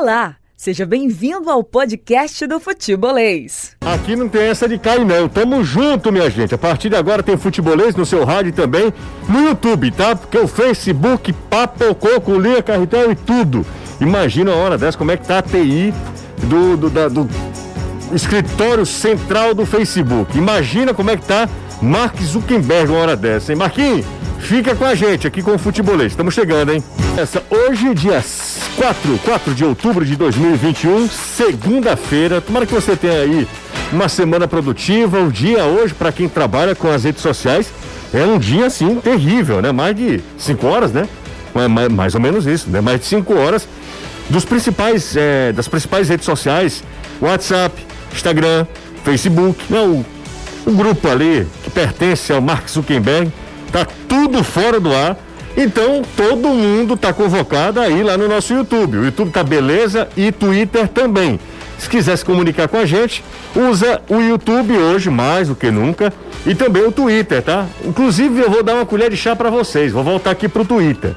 Olá, seja bem-vindo ao podcast do Futebolês. Aqui não tem essa de cair não, tamo junto minha gente, a partir de agora tem Futebolês no seu rádio também no YouTube, tá? Porque o Facebook papocou com linha, carretel e tudo. Imagina a hora dessa como é que tá a TI do, do, da, do escritório central do Facebook. Imagina como é que tá Mark Zuckerberg uma hora dessa, hein? Marquinhos, fica com a gente aqui com o Futebolês. Estamos chegando, hein? Essa, hoje, dia 4, 4 de outubro de 2021, segunda-feira. Tomara que você tenha aí uma semana produtiva. O dia hoje, para quem trabalha com as redes sociais, é um dia assim terrível, né? Mais de 5 horas, né? Mais, mais, ou menos isso, né? Mais de 5 horas dos principais, é, das principais redes sociais, WhatsApp, Instagram, Facebook, não, o, o grupo ali que pertence ao Mark Zuckerberg, tá tudo fora do ar. Então todo mundo tá convocado aí lá no nosso YouTube. O YouTube tá beleza e Twitter também. Se quiser se comunicar com a gente, usa o YouTube hoje mais do que nunca e também o Twitter, tá? Inclusive eu vou dar uma colher de chá para vocês. Vou voltar aqui pro Twitter.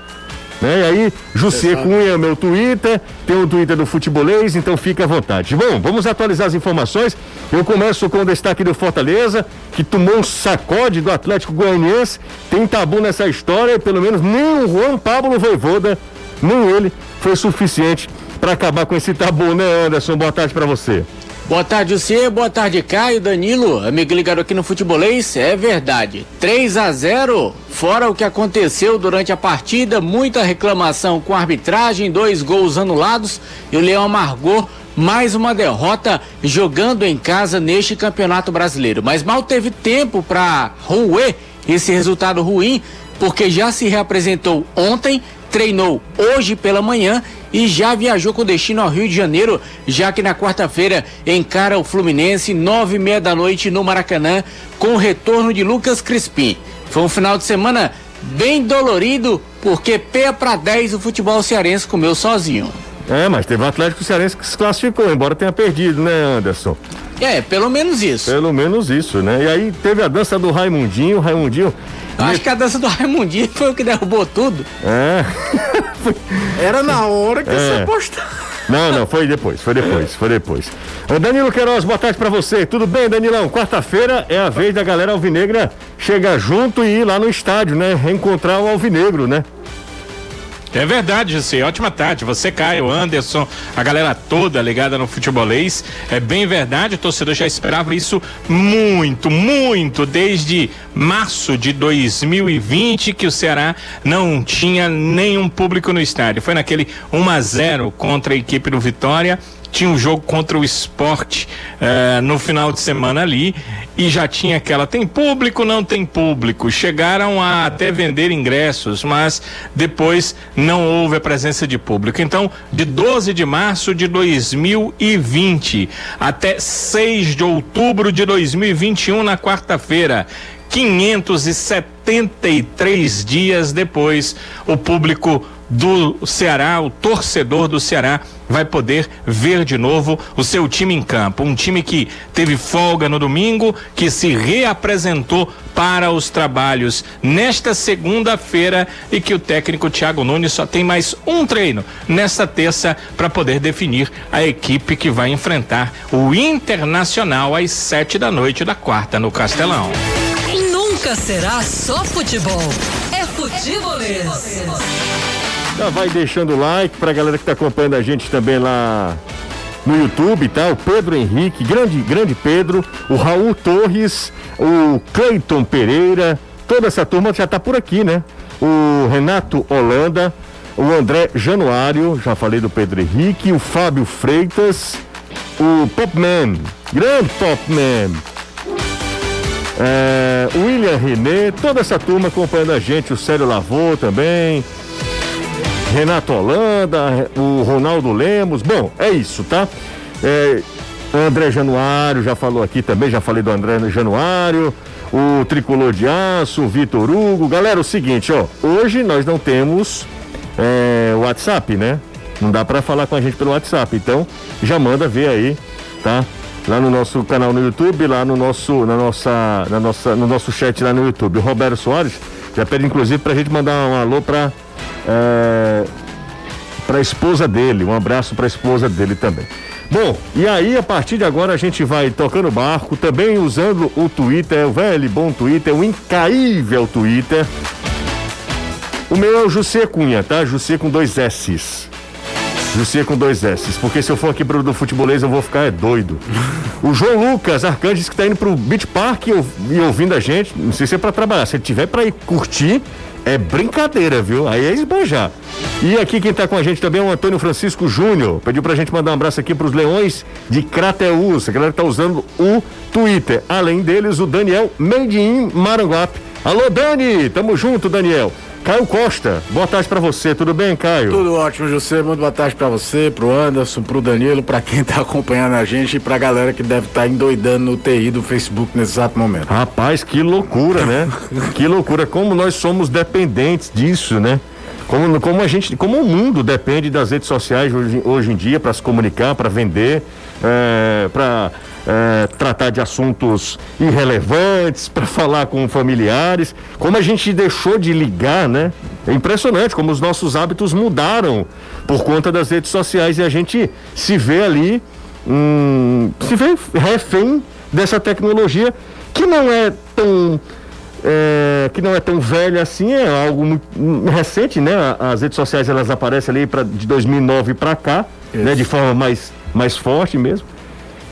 Né? E aí, Jussier Cunha é meu Twitter, tem o Twitter do Futebolês, então fica à vontade. Bom, vamos atualizar as informações. Eu começo com o destaque do Fortaleza, que tomou um sacode do Atlético Goianiense. Tem tabu nessa história, e pelo menos nem o Juan Pablo Voivoda, nem ele, foi suficiente para acabar com esse tabu, né, Anderson? Boa tarde para você. Boa tarde, você. Boa tarde, Caio, Danilo, amigo ligado aqui no Futebolês. É verdade. 3 a 0 fora o que aconteceu durante a partida, muita reclamação com a arbitragem, dois gols anulados e o Leão amargou mais uma derrota jogando em casa neste Campeonato Brasileiro. Mas mal teve tempo para roer esse resultado ruim, porque já se reapresentou ontem, treinou hoje pela manhã e já viajou com destino ao Rio de Janeiro, já que na quarta-feira encara o Fluminense, nove e meia da noite no Maracanã, com o retorno de Lucas Crispim. Foi um final de semana bem dolorido, porque pé para 10 o futebol cearense comeu sozinho. É, mas teve um Atlético Cearense que se classificou, embora tenha perdido, né, Anderson? É, pelo menos isso. Pelo menos isso, né? E aí teve a dança do Raimundinho, Raimundinho. Acho que a dança do Raimundinho foi o que derrubou tudo. É. Era na hora que é. você apostou. Não, não, foi depois, foi depois, foi depois. Ô Danilo Queiroz, boa tarde pra você. Tudo bem, Danilão? Quarta-feira é a vez da galera alvinegra chegar junto e ir lá no estádio, né? Reencontrar o alvinegro, né? É verdade, José. Ótima tarde. Você, Caio, Anderson, a galera toda ligada no futebolês. É bem verdade, o torcedor já esperava isso muito, muito, desde março de 2020, que o Ceará não tinha nenhum público no estádio. Foi naquele 1 a 0 contra a equipe do Vitória tinha um jogo contra o esporte uh, no final de semana ali e já tinha aquela tem público não tem público. Chegaram a até vender ingressos mas depois não houve a presença de público. Então de 12 de março de 2020 até 6 de outubro de 2021 na quarta-feira 573 dias depois o público do Ceará, o torcedor do Ceará vai poder ver de novo o seu time em campo. Um time que teve folga no domingo, que se reapresentou para os trabalhos nesta segunda-feira e que o técnico Thiago Nunes só tem mais um treino nesta terça para poder definir a equipe que vai enfrentar o Internacional às sete da noite da quarta no Castelão. Nunca será só futebol. É futebolês. Já vai deixando o like pra galera que tá acompanhando a gente também lá no YouTube, tá? O Pedro Henrique, grande, grande Pedro, o Raul Torres, o Cleiton Pereira, toda essa turma já tá por aqui, né? O Renato Holanda, o André Januário, já falei do Pedro Henrique, o Fábio Freitas, o Popman, grande Popman, é, William René, toda essa turma acompanhando a gente, o Célio Lavô também, Renato Holanda, o Ronaldo Lemos. Bom, é isso, tá? É, André Januário já falou aqui também, já falei do André Januário, o Tricolor de Aço, o Vitor Hugo. Galera, o seguinte, ó, hoje nós não temos é, WhatsApp, né? Não dá para falar com a gente pelo WhatsApp, então já manda ver aí, tá? Lá no nosso canal no YouTube, lá no nosso, na nossa, na nossa, no nosso chat lá no YouTube. O Roberto Soares já pede inclusive pra gente mandar um alô pra é, para a esposa dele. Um abraço para a esposa dele também. Bom, e aí a partir de agora a gente vai tocando barco, também usando o Twitter, o velho bom Twitter, o incaível Twitter. O meu é o José Cunha, tá? José com dois S's. José com dois S's, porque se eu for aqui pro do futebolês eu vou ficar é doido. O João Lucas Arcandes que tá indo pro Beach Park e, ouvindo a gente, não sei se é pra trabalhar, se ele tiver pra ir curtir, é brincadeira, viu? Aí é esbanjar. E aqui quem está com a gente também é o Antônio Francisco Júnior. Pediu pra gente mandar um abraço aqui para os Leões de Crateús. A galera está usando o Twitter. Além deles, o Daniel in Maranguape. Alô, Dani! Tamo junto, Daniel. Caio Costa, boa tarde para você, tudo bem, Caio? Tudo ótimo, José. Muito boa tarde para você, pro Anderson, pro Danilo, para quem tá acompanhando a gente e pra galera que deve estar tá endoidando no TI do Facebook nesse exato momento. Rapaz, que loucura, né? que loucura, como nós somos dependentes disso, né? Como, como a gente, como o mundo depende das redes sociais hoje, hoje em dia para se comunicar, para vender, é, para é, tratar de assuntos irrelevantes, para falar com familiares, como a gente deixou de ligar, né? É impressionante como os nossos hábitos mudaram por conta das redes sociais e a gente se vê ali, hum, se vê refém dessa tecnologia que não é tão é, que não é tão velha assim, é algo muito hum, recente, né? As redes sociais elas aparecem ali pra, de 2009 para cá, né? De forma mais, mais forte mesmo.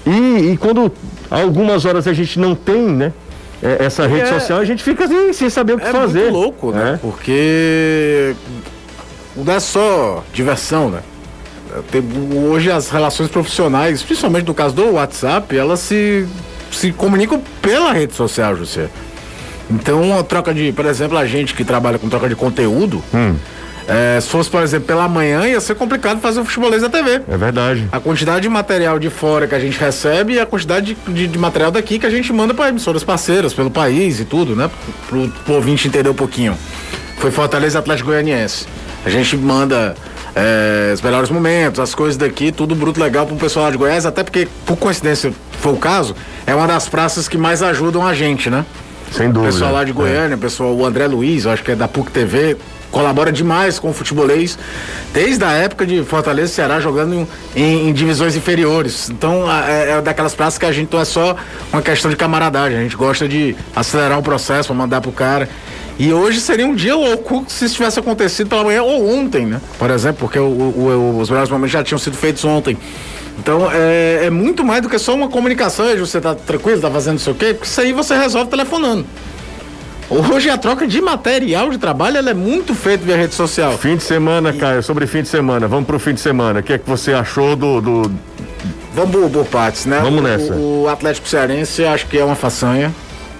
E, e quando algumas horas a gente não tem, né? É, essa rede é, social, a gente fica assim, sem saber o que é fazer. É louco, né? É. Porque não é só diversão, né? Tem, hoje as relações profissionais, principalmente no caso do WhatsApp, elas se, se comunicam pela rede social, José. Então, a troca de, por exemplo, a gente que trabalha com troca de conteúdo, hum. É, se fosse, por exemplo, pela manhã, ia ser complicado fazer o futebolês da TV. É verdade. A quantidade de material de fora que a gente recebe e a quantidade de, de, de material daqui que a gente manda para emissoras parceiras pelo país e tudo, né? Pro, pro ouvinte entender um pouquinho. Foi Fortaleza Atlético Goianiense. A gente manda é, os melhores momentos, as coisas daqui, tudo bruto legal pro pessoal lá de Goiás, até porque, por coincidência, foi o caso, é uma das praças que mais ajudam a gente, né? Sem dúvida. O pessoal lá de Goiânia, é. pessoal, o André Luiz, eu acho que é da PUC TV, colabora demais com o futebolês, desde a época de Fortaleza e Ceará jogando em, em divisões inferiores. Então é, é, daquelas praças que a gente não é só uma questão de camaradagem, a gente gosta de acelerar o processo mandar pro cara. E hoje seria um dia louco se isso tivesse acontecido pela manhã ou ontem, né? Por exemplo, porque o, o, os melhores momentos já tinham sido feitos ontem. Então é, é, muito mais do que só uma comunicação. Você tá tranquilo, tá fazendo isso o quê? Porque isso aí você resolve telefonando. Hoje a troca de material de trabalho é muito feita via rede social. Fim de semana, e... Caio, sobre fim de semana. Vamos pro fim de semana. O que é que você achou do. do... Vamos por, por partes, né? Vamos nessa. O, o Atlético Cearense acho que é uma façanha.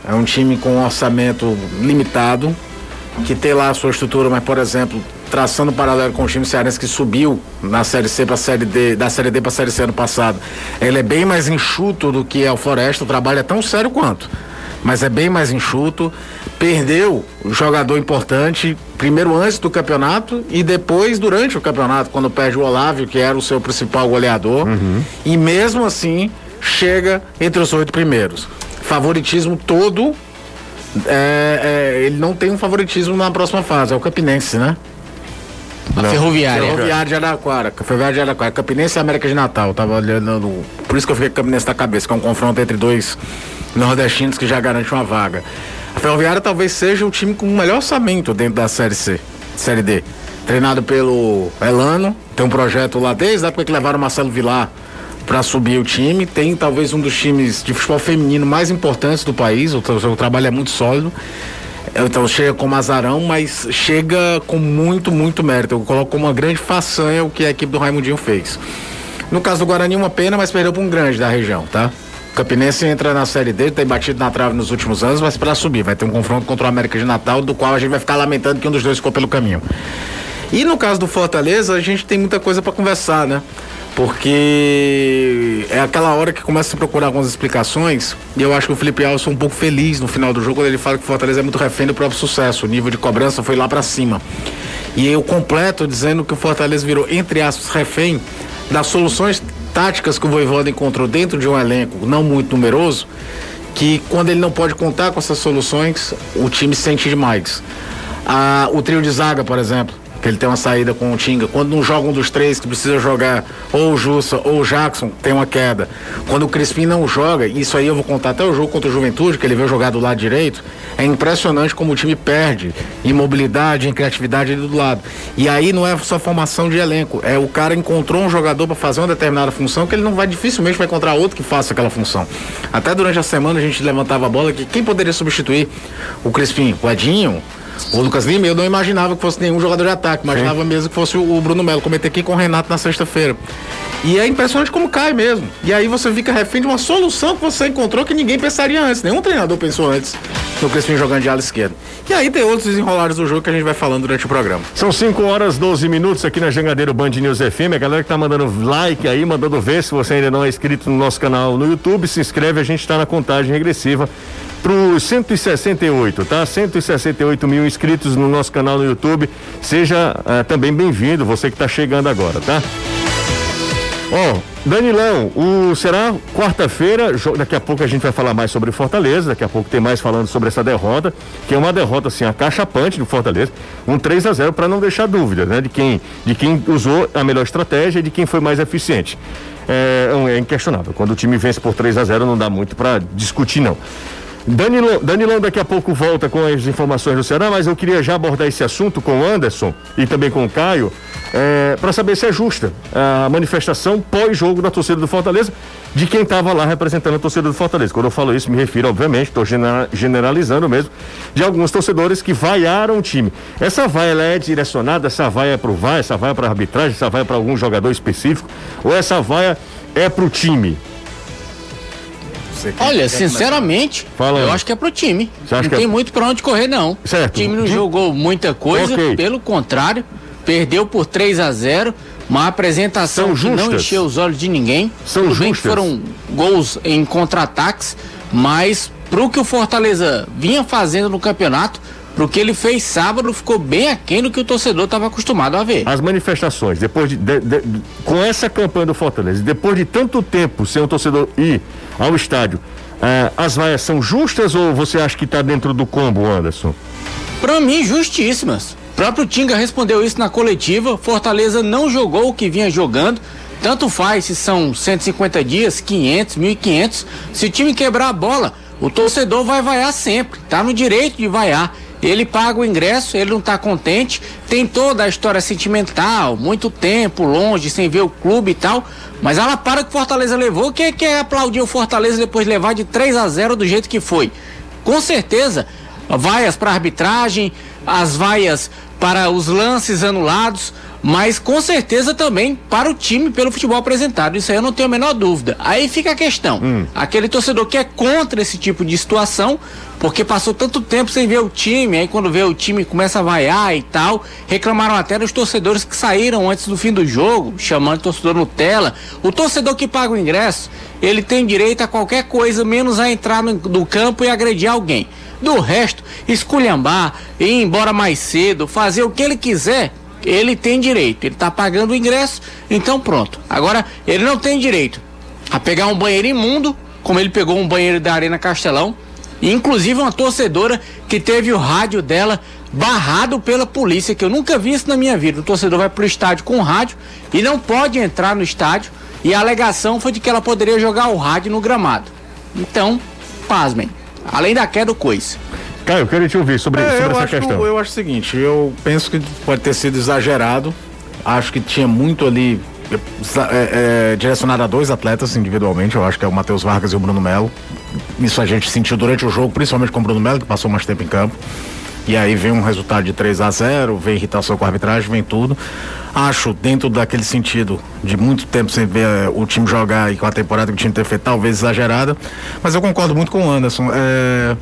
É um time com um orçamento limitado, que tem lá a sua estrutura, mas, por exemplo, traçando um paralelo com o time cearense que subiu na Série C para Série D, da Série D para Série C ano passado, ele é bem mais enxuto do que é o Floresta, o trabalho é tão sério quanto mas é bem mais enxuto. Perdeu o jogador importante, primeiro antes do campeonato e depois durante o campeonato, quando perde o Olávio, que era o seu principal goleador. Uhum. E mesmo assim, chega entre os oito primeiros. Favoritismo todo. É, é, ele não tem um favoritismo na próxima fase, é o Campinense, né? A Ferroviária. Ferroviária de Araquara. Ferroviária de Araquara. Campinense e América de Natal. Tava olhando. Por isso que eu fiquei com Campinense na cabeça, que é um confronto entre dois nordestinos que já garante uma vaga. A Ferroviária talvez seja o time com o melhor orçamento dentro da Série C, Série D. Treinado pelo Elano, tem um projeto lá desde a época que levaram o Marcelo Vilar para subir o time. Tem talvez um dos times de futebol feminino mais importantes do país, o, o trabalho é muito sólido. Então chega com azarão, mas chega com muito, muito mérito. Eu coloco como uma grande façanha o que a equipe do Raimundinho fez. No caso do Guarani, uma pena, mas perdeu para um grande da região, tá? Campinense entra na Série D, tem batido na trave nos últimos anos, mas para subir. Vai ter um confronto contra o América de Natal, do qual a gente vai ficar lamentando que um dos dois ficou pelo caminho. E no caso do Fortaleza, a gente tem muita coisa para conversar, né? Porque é aquela hora que começa a procurar algumas explicações. E eu acho que o Felipe Alves foi um pouco feliz no final do jogo quando ele fala que o Fortaleza é muito refém do próprio sucesso. O nível de cobrança foi lá para cima. E eu completo dizendo que o Fortaleza virou, entre aspas, refém das soluções táticas que o Voivoda encontrou dentro de um elenco não muito numeroso, que quando ele não pode contar com essas soluções, o time sente demais. Ah, o trio de zaga, por exemplo, que ele tem uma saída com o Tinga. Quando não joga um dos três que precisa jogar, ou o Jussa ou o Jackson, tem uma queda. Quando o Crispim não joga, isso aí eu vou contar até o jogo contra o Juventude, que ele veio jogar do lado direito, é impressionante como o time perde em mobilidade, em criatividade ali do lado. E aí não é só formação de elenco, é o cara encontrou um jogador para fazer uma determinada função que ele não vai dificilmente vai encontrar outro que faça aquela função. Até durante a semana a gente levantava a bola que quem poderia substituir o Crispim? O Edinho? O Lucas Lima, eu não imaginava que fosse nenhum jogador de ataque, imaginava Sim. mesmo que fosse o Bruno Melo. Comentei aqui com o Renato na sexta-feira. E é impressionante como cai mesmo. E aí você fica refém de uma solução que você encontrou que ninguém pensaria antes. Nenhum treinador pensou antes no Crispim jogando de ala esquerda. E aí tem outros desenrolares do jogo que a gente vai falando durante o programa. São 5 horas 12 minutos aqui na Jangadeiro Band News FM. A galera que tá mandando like aí, mandando ver. Se você ainda não é inscrito no nosso canal no YouTube, se inscreve. A gente está na contagem regressiva para os 168, tá? 168 mil inscritos no nosso canal no YouTube. Seja uh, também bem-vindo, você que está chegando agora, tá? Ó, oh, Danilão, o, será quarta-feira, daqui a pouco a gente vai falar mais sobre Fortaleza, daqui a pouco tem mais falando sobre essa derrota, que é uma derrota assim, acachapante do Fortaleza, um 3 a 0 para não deixar dúvida, né, de quem, de quem usou a melhor estratégia e de quem foi mais eficiente. É, é inquestionável. Quando o time vence por 3 a 0 não dá muito para discutir não. Danilão, Danilão daqui a pouco volta com as informações do Ceará, mas eu queria já abordar esse assunto com o Anderson e também com o Caio, é, para saber se é justa a manifestação pós-jogo da torcida do Fortaleza, de quem estava lá representando a torcida do Fortaleza. Quando eu falo isso, me refiro, obviamente, estou generalizando mesmo, de alguns torcedores que vaiaram o time. Essa vaia ela é direcionada, essa vaia é para o VAR, essa vaia é para arbitragem, essa vaia é para algum jogador específico, ou essa vaia é para o time? Você Olha, sinceramente, Fala eu acho que é pro time. Não tem é... muito pra onde correr, não. Certo. O time não jogou muita coisa, okay. pelo contrário, perdeu por 3 a 0 uma apresentação que não encheu os olhos de ninguém. São Tudo bem que foram gols em contra-ataques, mas pro que o Fortaleza vinha fazendo no campeonato, pro que ele fez sábado, ficou bem aquém do que o torcedor estava acostumado a ver. As manifestações, depois de, de, de, com essa campanha do Fortaleza, depois de tanto tempo sem o torcedor ir ao estádio, eh, as vaias são justas ou você acha que está dentro do combo, Anderson? Para mim, justíssimas. O próprio Tinga respondeu isso na coletiva. Fortaleza não jogou o que vinha jogando. Tanto faz se são 150 dias, 500, 1.500. Se o time quebrar a bola, o torcedor vai vaiar sempre. Tá no direito de vaiar. Ele paga o ingresso, ele não está contente, tem toda a história sentimental, muito tempo longe, sem ver o clube e tal. Mas ela para que o Fortaleza levou. Quem é que aplaudiu o Fortaleza depois de levar de 3 a 0 do jeito que foi? Com certeza, vaias para arbitragem, as vaias para os lances anulados, mas com certeza também para o time pelo futebol apresentado. Isso aí eu não tenho a menor dúvida. Aí fica a questão: hum. aquele torcedor que é contra esse tipo de situação, porque passou tanto tempo sem ver o time, aí quando vê o time começa a vaiar e tal, reclamaram até dos torcedores que saíram antes do fim do jogo, chamando o torcedor Nutella. O torcedor que paga o ingresso, ele tem direito a qualquer coisa, menos a entrar no, no campo e agredir alguém. Do resto, esculhambar, ir embora mais cedo, fazer o que ele quiser, ele tem direito. Ele está pagando o ingresso, então pronto. Agora, ele não tem direito a pegar um banheiro imundo, como ele pegou um banheiro da Arena Castelão, e inclusive uma torcedora que teve o rádio dela barrado pela polícia, que eu nunca vi isso na minha vida. O torcedor vai pro estádio com o rádio e não pode entrar no estádio, e a alegação foi de que ela poderia jogar o rádio no gramado. Então, pasmem. Além da queda do coice. Caio, eu quero te ouvir sobre, é, sobre essa acho, questão. Eu acho o seguinte, eu penso que pode ter sido exagerado. Acho que tinha muito ali é, é, direcionado a dois atletas individualmente. Eu acho que é o Matheus Vargas e o Bruno Melo. Isso a gente sentiu durante o jogo, principalmente com o Bruno Melo, que passou mais tempo em campo. E aí vem um resultado de 3 a 0 vem irritação com a arbitragem, vem tudo. Acho, dentro daquele sentido de muito tempo sem ver é, o time jogar e com a temporada que o time ter feito, talvez exagerada. Mas eu concordo muito com o Anderson. É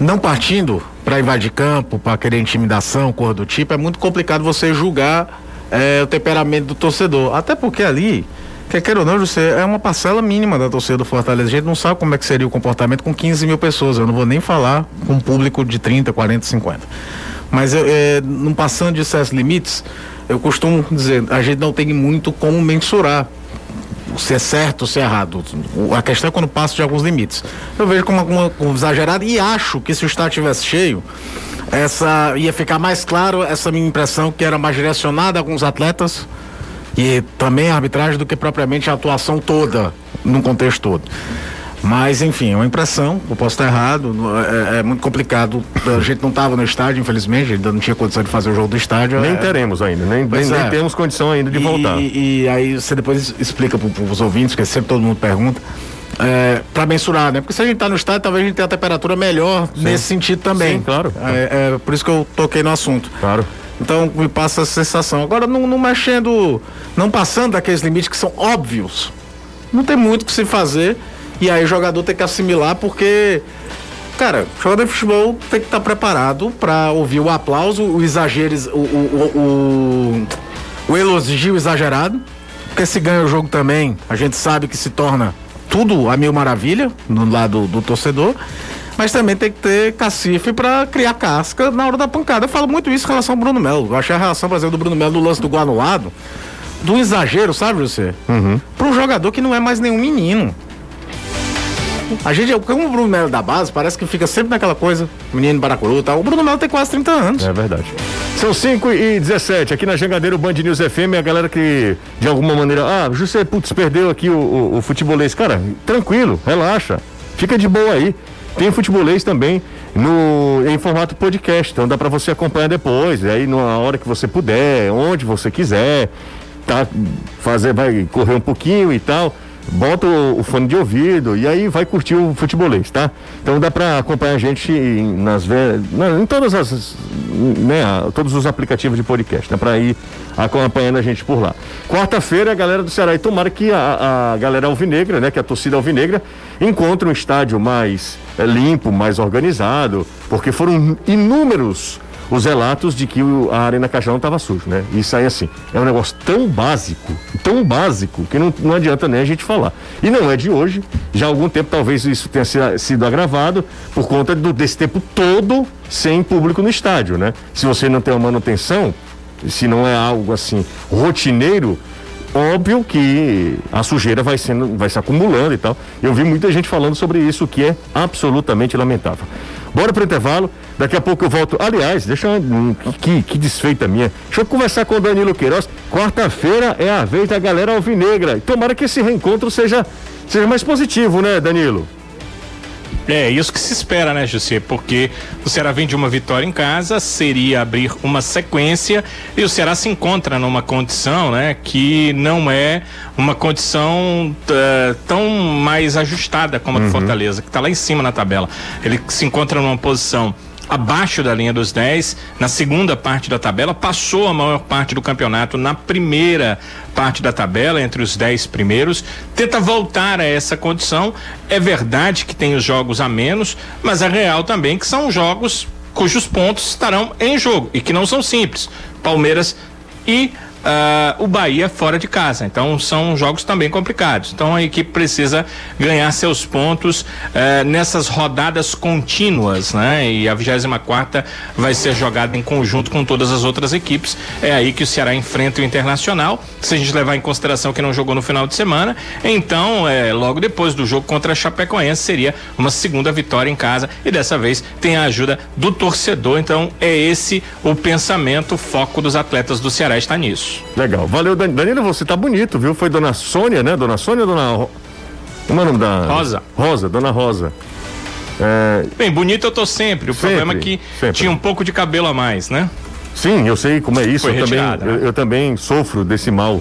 não partindo para invadir campo, para querer intimidação, cor do tipo, é muito complicado você julgar é, o temperamento do torcedor. Até porque ali, quer queira ou não, José, é uma parcela mínima da torcida do Fortaleza. A gente não sabe como é que seria o comportamento com 15 mil pessoas. Eu não vou nem falar com um público de 30, 40, 50. Mas é, não passando de certos limites, eu costumo dizer, a gente não tem muito como mensurar se é certo, se é errado. A questão é quando passa de alguns limites. Eu vejo como, como, como exagerado e acho que se o estádio tivesse cheio, essa ia ficar mais claro essa minha impressão que era mais direcionada a alguns atletas e também a arbitragem do que propriamente a atuação toda, num contexto todo. Mas, enfim, é uma impressão, eu posso estar errado, é, é muito complicado. A gente não estava no estádio, infelizmente, ainda não tinha condição de fazer o jogo do estádio. Nem é... teremos ainda, nem, nem, nem, é. temos condição ainda de e, voltar. E, e, aí você depois explica para os ouvintes, que sempre todo mundo pergunta, é, para mensurar, né? Porque se a gente está no estádio, talvez a gente tenha a temperatura melhor Sim. nesse sentido também. Sim, claro. É, é, por isso que eu toquei no assunto. Claro. Então me passa essa sensação. Agora, não, não mexendo, não passando daqueles limites que são óbvios, não tem muito o que se fazer. E aí o jogador tem que assimilar porque, cara, jogador de futebol tem que estar tá preparado para ouvir o aplauso, o exagero, o, o, o, o elogio exagerado. Porque se ganha o jogo também, a gente sabe que se torna tudo a mil maravilha no lado do torcedor mas também tem que ter cacife para criar casca na hora da pancada. Eu falo muito isso em relação ao Bruno Melo. Eu achei a relação, por exemplo, do Bruno Melo do lance do gol anulado, do exagero, sabe, você? Uhum. Para um jogador que não é mais nenhum menino. A gente, como o Bruno Melo da base, parece que fica sempre naquela coisa, menino baracuru e tal. O Bruno Melo tem quase 30 anos. É verdade. São 5 e 17 aqui na Jangadeiro Band News FM. A galera que, de alguma maneira, ah, José, putz, perdeu aqui o, o, o futebolês. Cara, tranquilo, relaxa. Fica de boa aí. Tem futebolês também no, em formato podcast, então dá para você acompanhar depois, aí na hora que você puder, onde você quiser, tá, fazer, vai correr um pouquinho e tal bota o, fone de ouvido e aí vai curtir o futebolês, tá? Então dá para acompanhar a gente em, nas em todas as né, todos os aplicativos de podcast, dá para ir acompanhando a gente por lá. Quarta-feira a galera do Ceará e tomara que a, a galera alvinegra, né, que a torcida alvinegra encontre um estádio mais é, limpo, mais organizado, porque foram inúmeros os relatos de que a Arena Caixão estava suja, né? Isso aí, assim, é um negócio tão básico, tão básico, que não, não adianta nem a gente falar. E não é de hoje, já há algum tempo talvez isso tenha sido agravado por conta do, desse tempo todo sem público no estádio, né? Se você não tem uma manutenção, se não é algo assim rotineiro, óbvio que a sujeira vai sendo, vai se acumulando e tal. Eu vi muita gente falando sobre isso, que é absolutamente lamentável. Bora pro intervalo. Daqui a pouco eu volto. Aliás, deixa eu. Que, que desfeita minha. Deixa eu conversar com o Danilo Queiroz. Quarta-feira é a vez da galera alvinegra. Tomara que esse reencontro seja, seja mais positivo, né, Danilo? É, isso que se espera, né, José? Porque o Ceará vem de uma vitória em casa, seria abrir uma sequência e o Ceará se encontra numa condição, né, que não é uma condição uh, tão mais ajustada como a do uhum. Fortaleza, que está lá em cima na tabela. Ele se encontra numa posição abaixo da linha dos 10 na segunda parte da tabela, passou a maior parte do campeonato na primeira parte da tabela, entre os 10 primeiros, tenta voltar a essa condição. É verdade que tem os jogos a menos, mas é real também que são jogos cujos pontos estarão em jogo e que não são simples. Palmeiras e uh, o Bahia fora de casa. Então são jogos também complicados. Então a equipe precisa ganhar seus pontos uh, nessas rodadas contínuas, né? E a 24 quarta vai ser jogada em conjunto com todas as outras equipes. É aí que o Ceará enfrenta o Internacional. Se a gente levar em consideração que não jogou no final de semana, então é, logo depois do jogo contra a Chapecoense seria uma segunda vitória em casa e dessa vez tem a ajuda do torcedor. Então é esse o pensamento, o foco dos atletas do Ceará está nisso. Legal. Valeu, Danilo. Você tá bonito, viu? Foi dona Sônia, né? Dona Sônia ou dona. Como é o nome da. Rosa. Rosa, dona Rosa. É... Bem, bonito eu tô sempre. O sempre, problema é que sempre. tinha um pouco de cabelo a mais, né? Sim, eu sei como é isso. Foi eu, retirada, também, né? eu, eu, também sofro desse mal.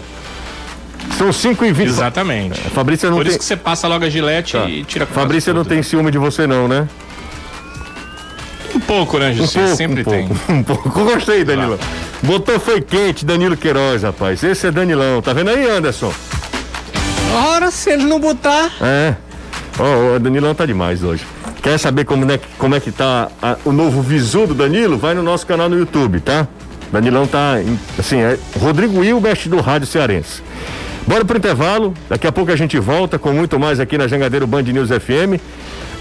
São 5 e 20 Exatamente. Fabrícia não Por tem... isso que você passa logo a gilete tá. e tira Fabrícia não tem ciúme de você, não, né? Um pouco, né, José? Um pouco, Sempre um tem. Pouco, um pouco. Gostei, Danilo. Claro. Botou foi quente, Danilo Queiroz, rapaz. Esse é Danilão. Tá vendo aí, Anderson? Ora, se ele não botar. É. Ó, oh, o Danilão tá demais hoje. Quer saber como é, como é que tá a, o novo visu do Danilo? Vai no nosso canal no YouTube, tá? Danilão tá, assim, é Rodrigo Hilbert do Rádio Cearense. Bora pro intervalo, daqui a pouco a gente volta com muito mais aqui na Jangadeiro Band News FM.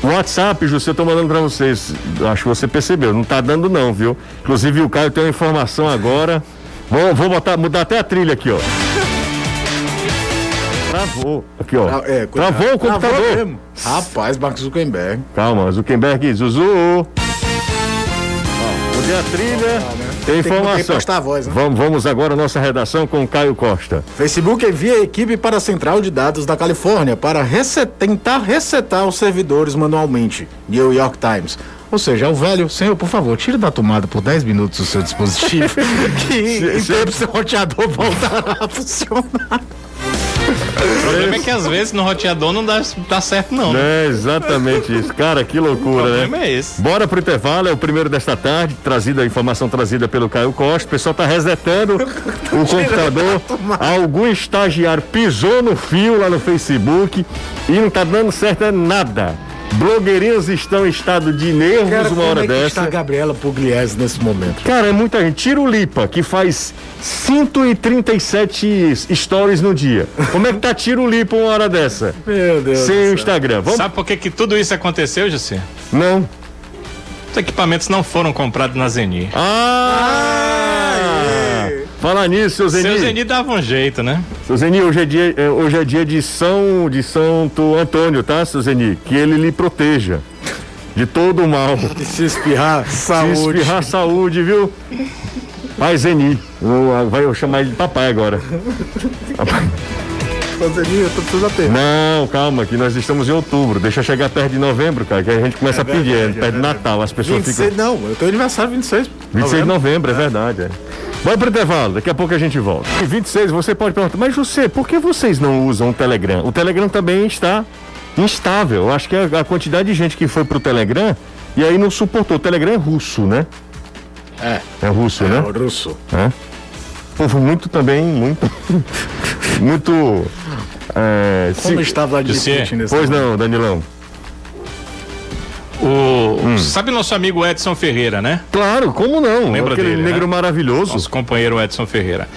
WhatsApp, José, eu tô mandando para vocês. Acho que você percebeu, não tá dando não, viu? Inclusive o Caio tem uma informação agora. Vou, vou botar, mudar até a trilha aqui, ó. Travou. Aqui, ó. É. Travou o Travou computador. mesmo. Rapaz, Mark Zuckerberg. Calma, Zuckerberg, Zuzu. Mudei a trilha. Tem Tem informação. postar a voz, né? Vamos, vamos agora à nossa redação com o Caio Costa. Facebook envia a equipe para a central de dados da Califórnia para reset- tentar resetar os servidores manualmente. New York Times. Ou seja, é o velho, senhor, por favor, tire da tomada por 10 minutos o seu dispositivo. que em tempo seu roteador voltará a funcionar. O problema é que às vezes no roteador não dá, dá certo, não. É exatamente isso. Cara, que O loucura, problema né? é esse. Bora pro intervalo, é o primeiro desta tarde, trazida a informação trazida pelo Caio Costa. O pessoal tá resetando o computador. Algum estagiário pisou no fio lá no Facebook e não tá dando certo é nada. Blogueirinhos estão em estado de nervos Cara, uma como hora é que dessa. está a Gabriela Pugliese nesse momento? Cara, é muita gente. Tira o Lipa, que faz 137 stories no dia. Como é que tá Tiro Lipa uma hora dessa? Meu Deus. Sem o Instagram. Vamos? Sabe por que, que tudo isso aconteceu, José? Não. Os equipamentos não foram comprados na Zeni. Ah! Falar nisso, seu Zeni. Seu Zeni dava um jeito, né? Seu Zeni, hoje é dia, é, hoje é dia de São de Santo Antônio, tá, seu Zeni? Que ele lhe proteja de todo o mal. Se espirrar, Se saúde. espirrar saúde, viu? Pai Zeni. Eu, vai eu chamar ele de papai agora. Papai. Eu tô precisando apertar. Não, calma, que nós estamos em outubro. Deixa chegar perto de novembro, cara, que a gente começa a pedir, é, perto de Natal. As pessoas 26, ficam. não, eu tenho aniversário 26. 26 de novembro, é verdade. É. Vai pro intervalo, daqui a pouco a gente volta. E 26, você pode perguntar, mas José, por que vocês não usam o Telegram? O Telegram também está instável. Eu acho que a, a quantidade de gente que foi pro Telegram e aí não suportou. O Telegram é russo, né? É. É russo, né? É russo. É. Povo muito também, muito. muito. É, Como se- José, Putin nesse Pois momento? não, Danilão. O, Hum. Sabe nosso amigo Edson Ferreira, né? Claro, como não? Lembra Aquele dele, negro né? maravilhoso. Nosso companheiro Edson Ferreira.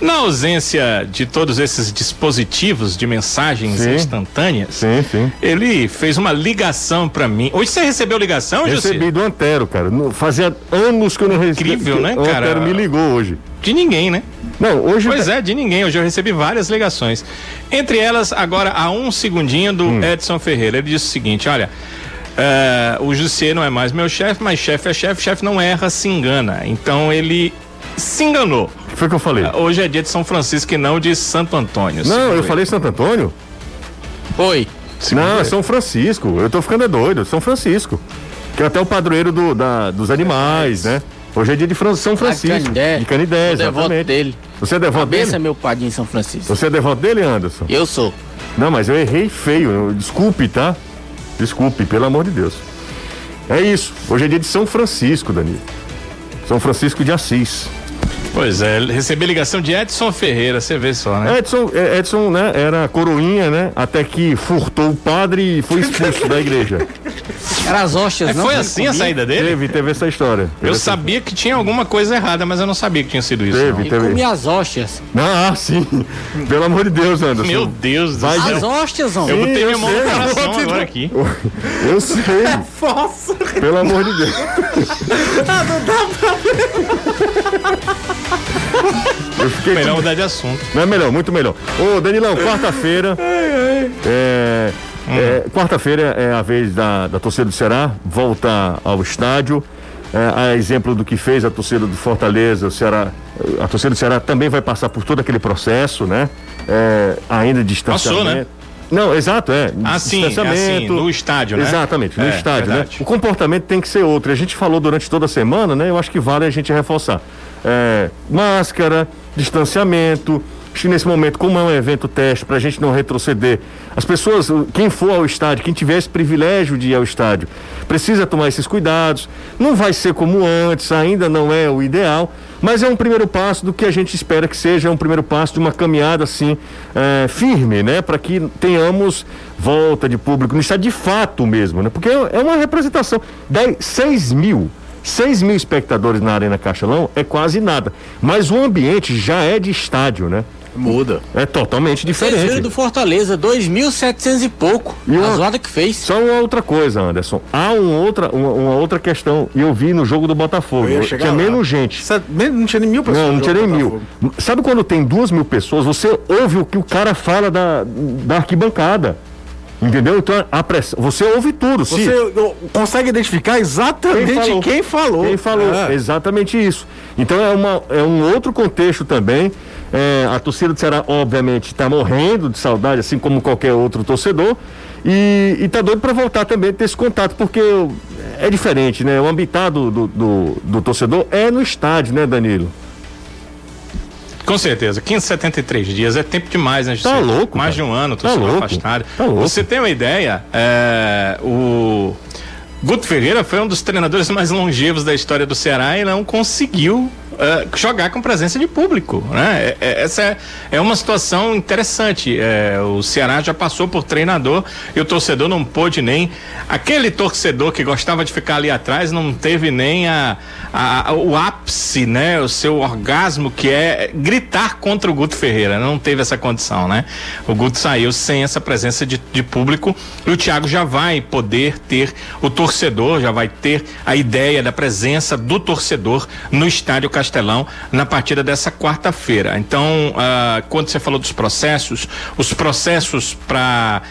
Na ausência de todos esses dispositivos de mensagens Sim. instantâneas, Sim, sim. ele fez uma ligação pra mim. Hoje você recebeu ligação, José? Recebi do Antero, cara. Fazia anos que eu não recebi. Incrível, né, O cara? Antero me ligou hoje. De ninguém, né? Não, hoje. Pois é, de ninguém. Hoje eu recebi várias ligações. Entre elas, agora há um segundinho do Hum. Edson Ferreira. Ele disse o seguinte: olha. Eh, o Jussier não é mais meu chefe, mas chefe é chefe, chefe não erra, se engana. Então ele se enganou. O que foi que eu falei? Hoje é dia de São Francisco e não de Santo Antônio. Não, eu falei Santo Antônio? Oi. Não, é São Francisco. Eu tô ficando é doido. São Francisco. Que é até o padroeiro do, da- dos animais, né? Hoje é dia de Fran- São Francisco. Canidé. De Canidé, Sou devoto exatamente. dele. Você é devoto dele? meu padrinho em São Francisco. Você é devoto dele, Anderson? Eu sou. Não, mas eu errei feio. Desculpe, tá? Desculpe, pelo amor de Deus. É isso. Hoje é dia de São Francisco, Danilo. São Francisco de Assis. Pois é, recebi ligação de Edson Ferreira, você vê só, né? Edson, é, Edson, né, era coroinha, né? Até que furtou o padre e foi expulso da igreja. Era as hóstias, É, não? foi assim a saída dele? Teve, teve essa história. Teve Eu essa- sabia que tinha alguma coisa errada, mas eu não sabia que tinha sido isso. Teve, não. Ele teve. comia as hóstias. Ah, sim. Pelo amor de Deus, Anderson. Meu Deus do Vai céu. As hóstias, homem. Eu botei minha mão no sei. coração agora aqui. Eu sei. Pelo amor de Deus. Eu fiquei Melhor com... mudar de assunto. Não é melhor, muito melhor. Ô, Danilão, quarta-feira. É, é, quarta-feira é a vez da, da torcida do Ceará voltar ao estádio. É, a exemplo do que fez a torcida do Fortaleza, o Ceará, a torcida do Ceará também vai passar por todo aquele processo, né? É, ainda distanciamento. Passou, né? Não, exato, é. Ah, sim, distanciamento. assim, no estádio, né? Exatamente, no É, estádio, verdade. né? O comportamento tem que ser outro. A gente falou durante toda a semana, né? Eu acho que vale a gente reforçar. É, máscara, distanciamento. Acho que nesse momento, como é um evento teste, para a gente não retroceder, as pessoas, quem for ao estádio, quem tiver esse privilégio de ir ao estádio, precisa tomar esses cuidados. Não vai ser como antes, ainda não é o ideal, mas é um primeiro passo do que a gente espera que seja um primeiro passo de uma caminhada assim é, firme, né? Para que tenhamos volta de público no estádio de fato mesmo, né? Porque é uma representação. 10, 6 mil. 6 mil espectadores na Arena Castelão é quase nada. Mas o ambiente já é de estádio, né? Muda. É totalmente diferente. Vocês do Fortaleza, 2.700 e pouco. E uma- a zoada que fez. Só uma outra coisa, Anderson. Há um outra, uma, uma outra questão. E eu vi no jogo do Botafogo. Eu Tinha lá. menos gente. Men- Não tinha nem mil pessoas. Não, não tinha nem mil. Sabe quando tem duas mil pessoas, você ouve o que o cara fala da, da arquibancada. Entendeu? Então a pressão. Você ouve tudo. se- Você ó, consegue identificar exatamente quem falou. Quem falou, É. exatamente isso. Então é, uma, é um outro contexto também. É, a torcida do Ceará, obviamente, está morrendo de saudade, assim como qualquer outro torcedor. E, e tá doido para voltar também a ter esse contato, porque é diferente, né? O habitat do, do, do, do torcedor é no estádio, né, Danilo? Com certeza, 573 dias é tempo demais, né? Tá louco, Mais cara. de um ano, tô Tá louco. afastado. Tá louco. Você tem uma ideia? É, o Guto Ferreira foi um dos treinadores mais longevos da história do Ceará e não conseguiu é, jogar com presença de público, né? É- é- essa é, é uma situação interessante. É, o Ceará já passou por treinador e o torcedor não pôde nem. Aquele torcedor que gostava de ficar ali atrás não teve nem a, a- a- o ápice, né? O seu orgasmo que é gritar contra o Guto Ferreira. Não teve essa condição, né? O Guto saiu sem essa presença de, de público e o Thiago já vai poder ter o torcedor, já vai ter a ideia da presença do torcedor no estádio Castelão na partida dessa quarta-feira. Então, ah, quando você falou dos processos, os processos para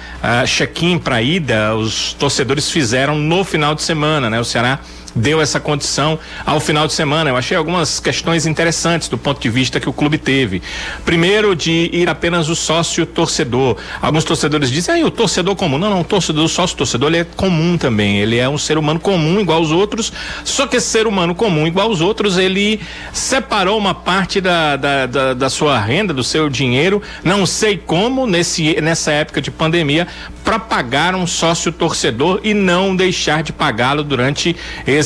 check-in, para ida, os torcedores fizeram no final de semana, né? O Ceará deu essa condição ao final de semana. Eu achei algumas questões interessantes do ponto de vista que o clube teve. Primeiro, de ir apenas o sócio torcedor. Alguns torcedores dizem, aí o torcedor comum. Não, não, o torcedor, o sócio torcedor, ele é comum também. Ele é um ser humano comum, igual aos outros. Só que esse ser humano comum, igual aos outros, ele separou uma parte da, da, da, da sua renda, do seu dinheiro, não sei como, nesse, nessa época de pandemia, para pagar um sócio torcedor e não deixar de pagá-lo durante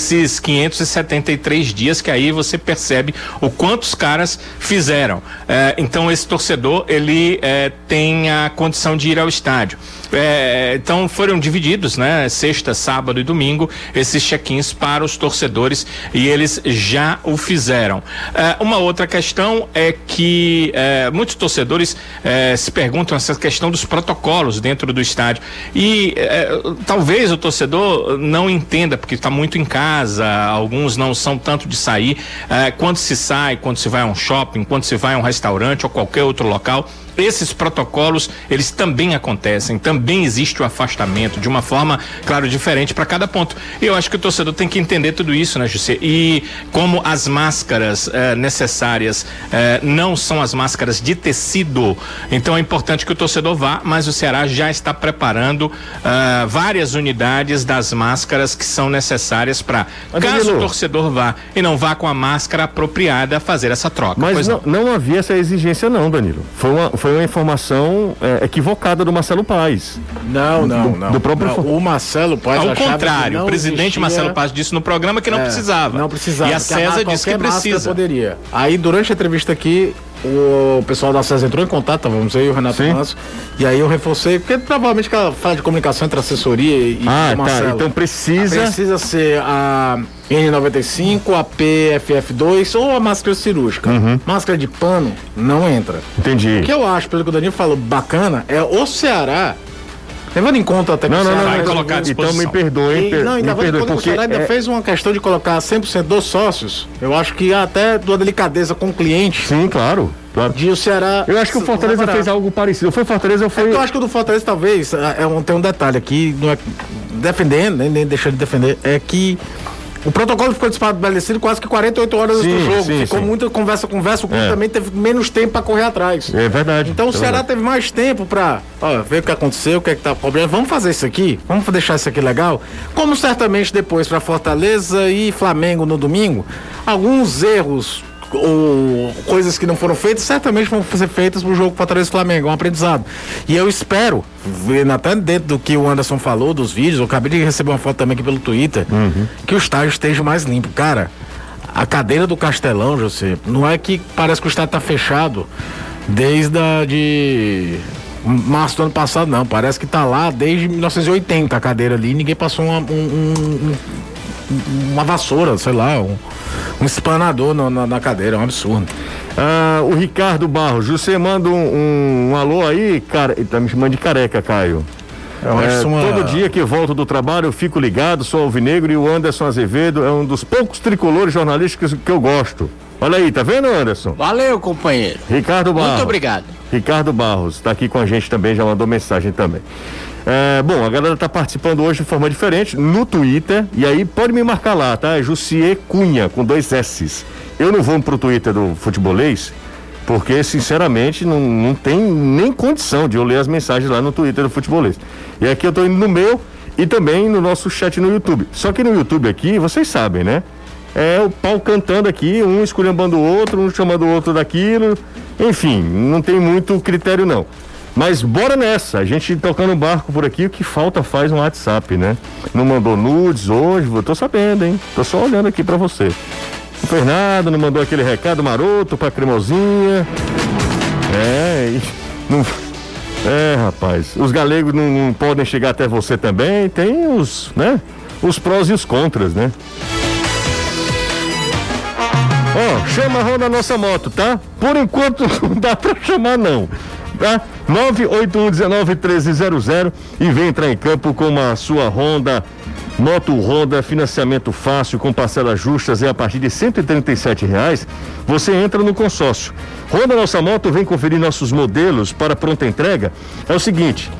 esses 573 dias, que aí você percebe o quanto os caras fizeram. É, então esse torcedor ele é, tem a condição de ir ao estádio. É, então foram divididos, né? Sexta, sábado e domingo, esses check-ins para os torcedores e eles já o fizeram. É, uma outra questão é que é, muitos torcedores é, se perguntam essa questão dos protocolos dentro do estádio e é, talvez o torcedor não entenda porque está muito em casa, alguns não são tanto de sair. É, quando se sai, quando se vai a um shopping, quando se vai a um restaurante ou qualquer outro local, esses protocolos, eles também acontecem, também existe o afastamento de uma forma, claro, diferente para cada ponto. E eu acho que o torcedor tem que entender tudo isso, né, José? E como as máscaras eh, necessárias eh, não são as máscaras de tecido, então é importante que o torcedor vá, mas o Ceará já está preparando ah, várias unidades das máscaras que são necessárias para caso o torcedor vá e não vá com a máscara apropriada fazer essa troca. Mas Pois não, não havia essa exigência, não, Danilo. Foi uma, foi uma informação é, equivocada do Marcelo Paes. Não, não, Do- não. do próprio Não, O Marcelo Paz Ao achava que contrário, não o presidente existia- Marcelo Paz disse no programa que não É, precisava. Não precisava. E a César disse que precisa. poderia. Aí, durante a entrevista aqui, o pessoal da César entrou em contato, eu e o Renato. Manso, e aí eu reforcei, porque provavelmente aquela fala de comunicação entre assessoria e Ah, tá. Marcelo. Então precisa. Precisa ser a N95, a PFF2 ou a máscara cirúrgica. Uhum. Máscara de pano não entra. Entendi. O que eu acho, pelo que o Danilo falou, bacana, é o Ceará, levando em conta até que Não, o não, não, vai não. colocar à Então me disposição. perdoem, e, per, não, me ainda quando o porque Ceará ainda é- fez uma questão de colocar 100% dos sócios, eu acho que até de uma delicadeza com o cliente, Sim, claro. claro. de o Ceará... Eu acho que o Fortaleza fez algo parecido. Foi Fortaleza ou É foi. que eu acho que o do Fortaleza talvez, é, é um, tem um detalhe aqui, não é, defendendo, nem, nem deixando de defender, é que o protocolo ficou estabelecido quase que 48 horas antes Sim, do jogo. sim, Ficou sim. muita conversa, conversa, o clube É. também teve menos tempo para correr atrás. É verdade. Então o é Ceará verdade. teve mais tempo pra ó, ver o que aconteceu, o que é que tá o problema. Vamos fazer isso aqui, vamos deixar isso aqui legal. Como certamente depois para Fortaleza e Flamengo no domingo, alguns erros ou coisas que não foram feitas certamente vão ser feitas pro jogo Fortaleza e Flamengo, é um aprendizado. E eu espero, vendo até dentro do que o Anderson falou dos vídeos, eu acabei de receber uma foto também aqui pelo Twitter, que o estádio esteja mais limpo. Cara, a cadeira do Castelão, José, não é que parece que o estádio tá fechado desde a de março do ano passado, não. Parece que tá lá desde 1980 a cadeira ali. Ninguém passou uma- um, um- um- uma vassoura, sei lá, um, um espanador no, na, na, cadeira, é um absurdo. Ah, o Ricardo Barros, você manda um, um, um alô aí, cara, ele tá me chamando de careca, Caio. É, uma... Todo dia que volto do trabalho eu fico ligado, sou alvinegro e o Anderson Azevedo é um dos poucos tricolores jornalísticos que eu gosto. Olha aí, tá vendo, Anderson? Valeu, companheiro. Ricardo Barros. Muito obrigado. Ricardo Barros está aqui com a gente também, já mandou mensagem também. É, bom, a galera está participando hoje de forma diferente no Twitter e aí pode me marcar lá, tá? É Jussier Cunha, com dois S's. Eu não vou pro Twitter do Futebolês, porque sinceramente não, não tem nem condição de eu ler as mensagens lá no Twitter do Futebolês. E aqui eu estou indo no meu e também no nosso chat no YouTube. Só que no YouTube aqui, vocês sabem, né? É o pau cantando aqui, um esculhambando o outro, um chamando o outro daquilo. Enfim, não tem muito critério não. Mas bora nessa, a gente tocando barco por aqui, o que falta faz um WhatsApp, né? Não mandou nudes hoje, eu tô sabendo, hein? Tô só olhando aqui para você. O Fernando não mandou aquele recado maroto pra cremosinha. É, e não, é, rapaz. Os galegos não, não, podem chegar até você também. Tem os, né? Os prós e os contras, né? Ó, oh, chama a Honda Nossa Moto, tá? Por enquanto não dá pra chamar, não. Tá? 981191300 e vem entrar em campo com a sua Honda Moto Honda, financiamento fácil com parcelas justas e a partir de 137 reais, você entra no consórcio. Honda Nossa Moto vem conferir nossos modelos para pronta entrega. É o seguinte,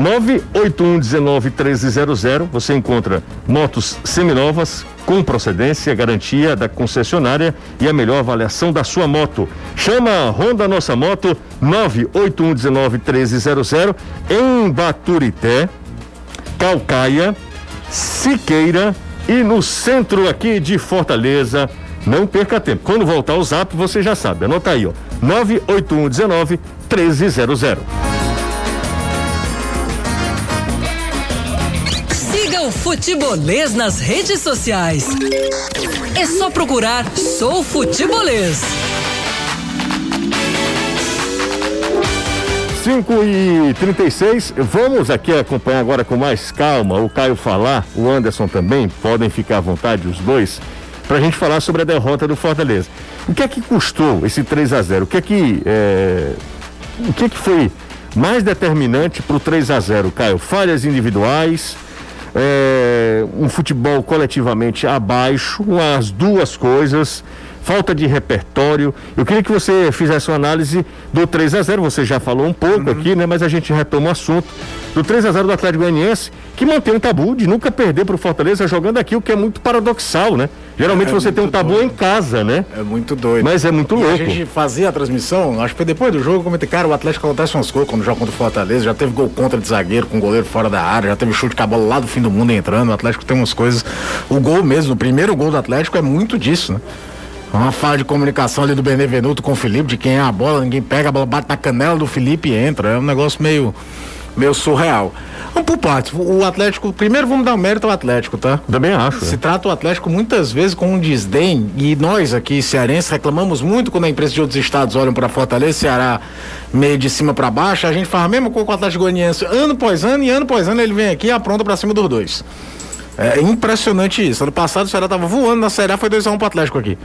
981191300, você encontra motos seminovas com procedência, garantia da concessionária e a melhor avaliação da sua moto. Chama a Honda Nossa Moto 981191300 em Baturité, Calcaia, Siqueira e no centro aqui de Fortaleza. Não perca tempo. Quando voltar o zap, você já sabe. Anota aí, ó. 98119 1300. Futebolês nas redes sociais. É só procurar Sou Futebolês. 5 e 36 vamos aqui acompanhar agora com mais calma o Caio falar, o Anderson também, podem ficar à vontade os dois, para a gente falar sobre a derrota do Fortaleza. O que é que custou esse 3 a 0 O que é que, é, o que, é que foi mais determinante para o 3 a 0 Caio? Falhas individuais, é, um futebol coletivamente abaixo, as duas coisas falta de repertório. Eu queria que você fizesse uma análise do 3 a 0 Você já falou um pouco uhum. aqui, né? Mas a gente retoma o assunto do 3 a 0 do Atlético Goianiense, que mantém um tabu de nunca perder para o Fortaleza jogando aqui, o que é muito paradoxal, né? Geralmente é você tem um tabu doido. em casa, né? É muito doido. Mas é muito e louco. A gente fazia a transmissão, acho que foi depois do jogo, eu comentei, cara, o Atlético acontece umas coisas quando joga contra o Fortaleza, já teve gol contra de zagueiro com o goleiro fora da área, já teve chute com a bola lá do fim do mundo entrando, o Atlético tem umas coisas. O gol mesmo, o primeiro gol do Atlético é muito disso, né? Uma falha de comunicação ali do Benevenuto com o Felipe, de quem é a bola, ninguém pega, a bola bate na canela do Felipe e entra. É um negócio meio, meio surreal. Vamos por partes. O Atlético, primeiro vamos dar mérito ao Atlético, tá? Também acho. Se é. trata o Atlético muitas vezes com um desdém, e nós aqui, cearenses, reclamamos muito quando a imprensa de outros estados olham para Fortaleza, Ceará, meio de cima para baixo. A gente faz a mesma coisa com o Atlético Goianiense ano após ano, e ano após ano ele vem aqui e apronta para cima dos dois. É impressionante isso. Ano passado o Ceará tava voando na Série A, foi 2x1 um pro Atlético aqui.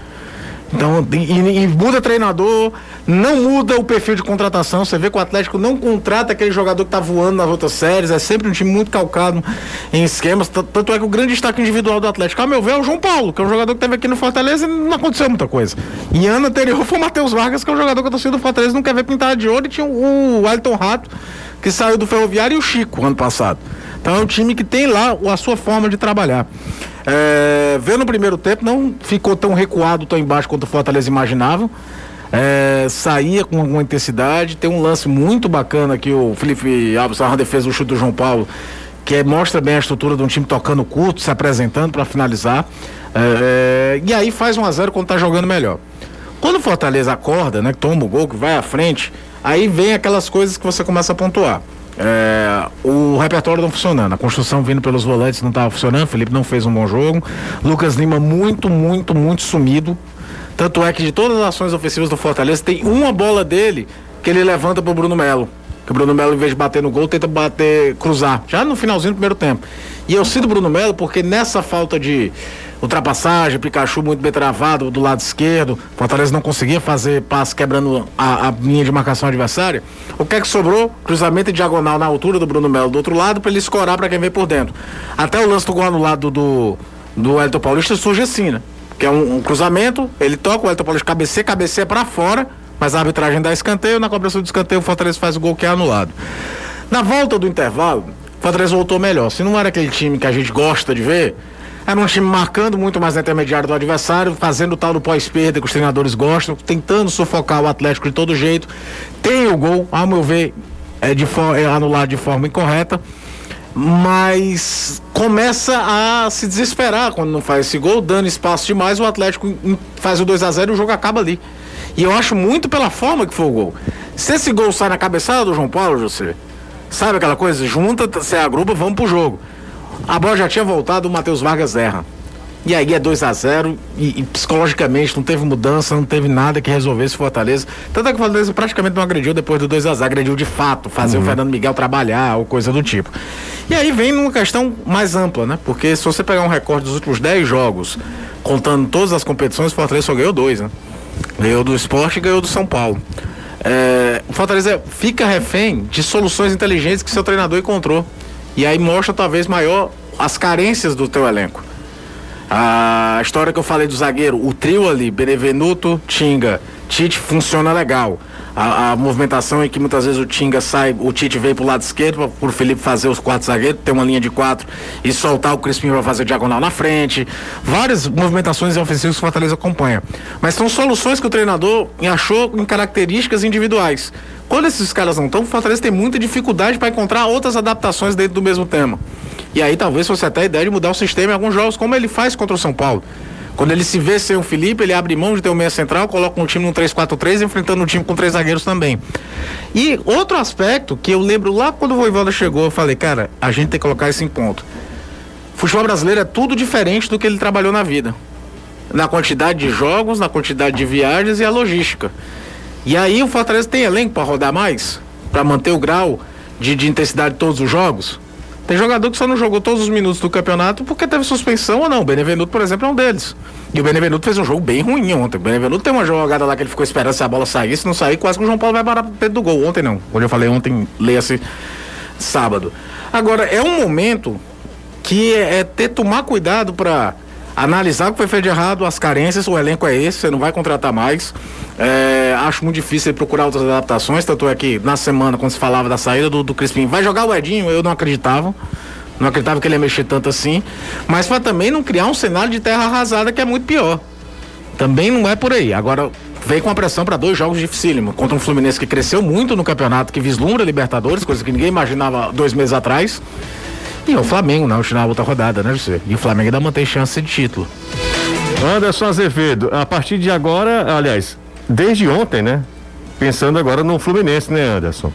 Então, e, e, muda treinador, não muda o perfil de contratação. Você vê que o Atlético não contrata aquele jogador que tá voando nas outras séries, é sempre um time muito calcado em esquemas. Tanto é que o grande destaque individual do Atlético, a meu ver, é o João Paulo, que é um jogador que teve aqui no Fortaleza e não aconteceu muita coisa. E ano anterior foi o Matheus Vargas, que é um jogador que a torcida do Fortaleza não quer ver pintado de ouro, e tinha o Wellington Rato, que saiu do Ferroviário, e o Chico, ano passado. Então é um time que tem lá a sua forma de trabalhar. É, vendo o primeiro tempo, não ficou tão recuado, tão embaixo quanto o Fortaleza imaginava. É, saía com alguma intensidade. Tem um lance muito bacana que o Felipe Alves, a defesa do chute do João Paulo, que é, mostra bem a estrutura de um time tocando curto, se apresentando para finalizar. É, e aí faz um a 0 quando tá jogando melhor. Quando o Fortaleza acorda, né, toma o gol, que vai à frente, aí vem aquelas coisas que você começa a pontuar. É, o repertório não funcionando, a construção vindo pelos volantes não estava funcionando, Felipe não fez um bom jogo. Lucas Lima muito, muito, muito sumido. Tanto é que de todas as ações ofensivas do Fortaleza, tem uma bola dele que ele levanta pro Bruno Melo. Que o Bruno Melo, em vez de bater no gol, tenta bater, cruzar. Já no finalzinho do primeiro tempo. E eu sinto o Bruno Melo porque nessa falta de ultrapassagem, Pikachu muito bem travado do lado esquerdo, Fortaleza não conseguia fazer passe quebrando a, a linha de marcação adversária. O que é que sobrou? Cruzamento diagonal na altura do Bruno Melo do outro lado para ele escorar para quem vem por dentro. Até o lance do gol lado do, do Elton Paulista surge assim, né? Que é um, um cruzamento, ele toca, o Elton Paulista cabeceia, cabeceia para fora, mas a arbitragem dá escanteio, na cobrança do escanteio o Fortaleza faz o gol que é anulado. Na volta do intervalo, o Fortaleza voltou melhor. Se não era aquele time que a gente gosta de ver, era um time marcando muito mais na intermediária do adversário, fazendo o tal do pós-perda que os treinadores gostam, tentando sufocar o Atlético de todo jeito. Tem o gol, ao meu ver, é, de é anulado de forma incorreta. Mas começa a se desesperar quando não faz esse gol, dando espaço demais, o Atlético faz o 2 a 0 e o jogo acaba ali. E eu acho muito pela forma que foi o gol. Se esse gol sai na cabeçada do João Paulo, José, sabe aquela coisa? Junta, se agrupa, vamos pro jogo. A bola já tinha voltado, o Matheus Vargas erra. E aí é 2 a 0 e, e, psicologicamente não teve mudança, não teve nada que resolvesse o Fortaleza. Tanto é que o Fortaleza praticamente não agrediu depois do 2 a 0 agrediu de fato, fazer uhum. o Fernando Miguel trabalhar ou coisa do tipo. E aí vem numa questão mais ampla, né? Porque se você pegar um recorde dos últimos 10 jogos, contando todas as competições, o Fortaleza só ganhou dois, né? Ganhou do esporte e ganhou do São Paulo. É, o Fortaleza fica refém de soluções inteligentes que seu treinador encontrou. E aí mostra talvez maior as carências do teu elenco. A história que eu falei do zagueiro, o trio ali, Benevenuto, Tinga, Tite funciona legal. A, a, movimentação é que muitas vezes o Tinga sai, o Tite vem pro lado esquerdo para o Felipe fazer os quatro zagueiros, ter uma linha de quatro e soltar o Crispim para fazer diagonal na frente. Várias movimentações ofensivas que o Fortaleza acompanha. Mas são soluções que o treinador achou em características individuais. Quando esses caras não estão, o Fortaleza tem muita dificuldade para encontrar outras adaptações dentro do mesmo tema. E aí talvez fosse até a ideia de mudar o sistema em alguns jogos, como ele faz contra o São Paulo. Quando ele se vê sem o Felipe, ele abre mão de ter o meia central, coloca um time no 3-4-3, enfrentando um time com três zagueiros também. E outro aspecto que eu lembro lá quando o Voivoda chegou, eu falei, cara, a gente tem que colocar isso em ponto. Futebol brasileiro é tudo diferente do que ele trabalhou na vida. Na quantidade de jogos, na quantidade de viagens e a logística. E aí o Fortaleza tem elenco para rodar mais? Para manter o grau de, de intensidade de todos os jogos? Tem jogador que só não jogou todos os minutos do campeonato porque teve suspensão ou não. O Benevenuto, por exemplo, é um deles. E o Benevenuto fez um jogo bem ruim ontem. O Benevenuto tem uma jogada lá que ele ficou esperando se a bola sair. Se não sair, quase que o João Paulo vai parar dentro do gol. Ontem não. Quando eu falei ontem, leia-se sábado. Agora, é um momento que é, é ter tomar cuidado para analisar o que foi feito de errado, as carências, o elenco é esse, você não vai contratar mais. É, acho muito difícil procurar outras adaptações, tanto é que na semana, quando se falava da saída do, do Crispim, vai jogar o Edinho, eu não acreditava. Não acreditava que ele ia mexer tanto assim. Mas para também não criar um cenário de terra arrasada que é muito pior. Também não é por aí. Agora, veio com a pressão para dois jogos dificílimos. Contra um Fluminense que cresceu muito no campeonato, que vislumbra Libertadores, coisa que ninguém imaginava dois meses atrás. E o Flamengo, na outra rodada, né, José? E o Flamengo ainda mantém chance de título. Anderson Azevedo, a partir de agora, aliás, desde ontem, né? Pensando agora no Fluminense, né, Anderson?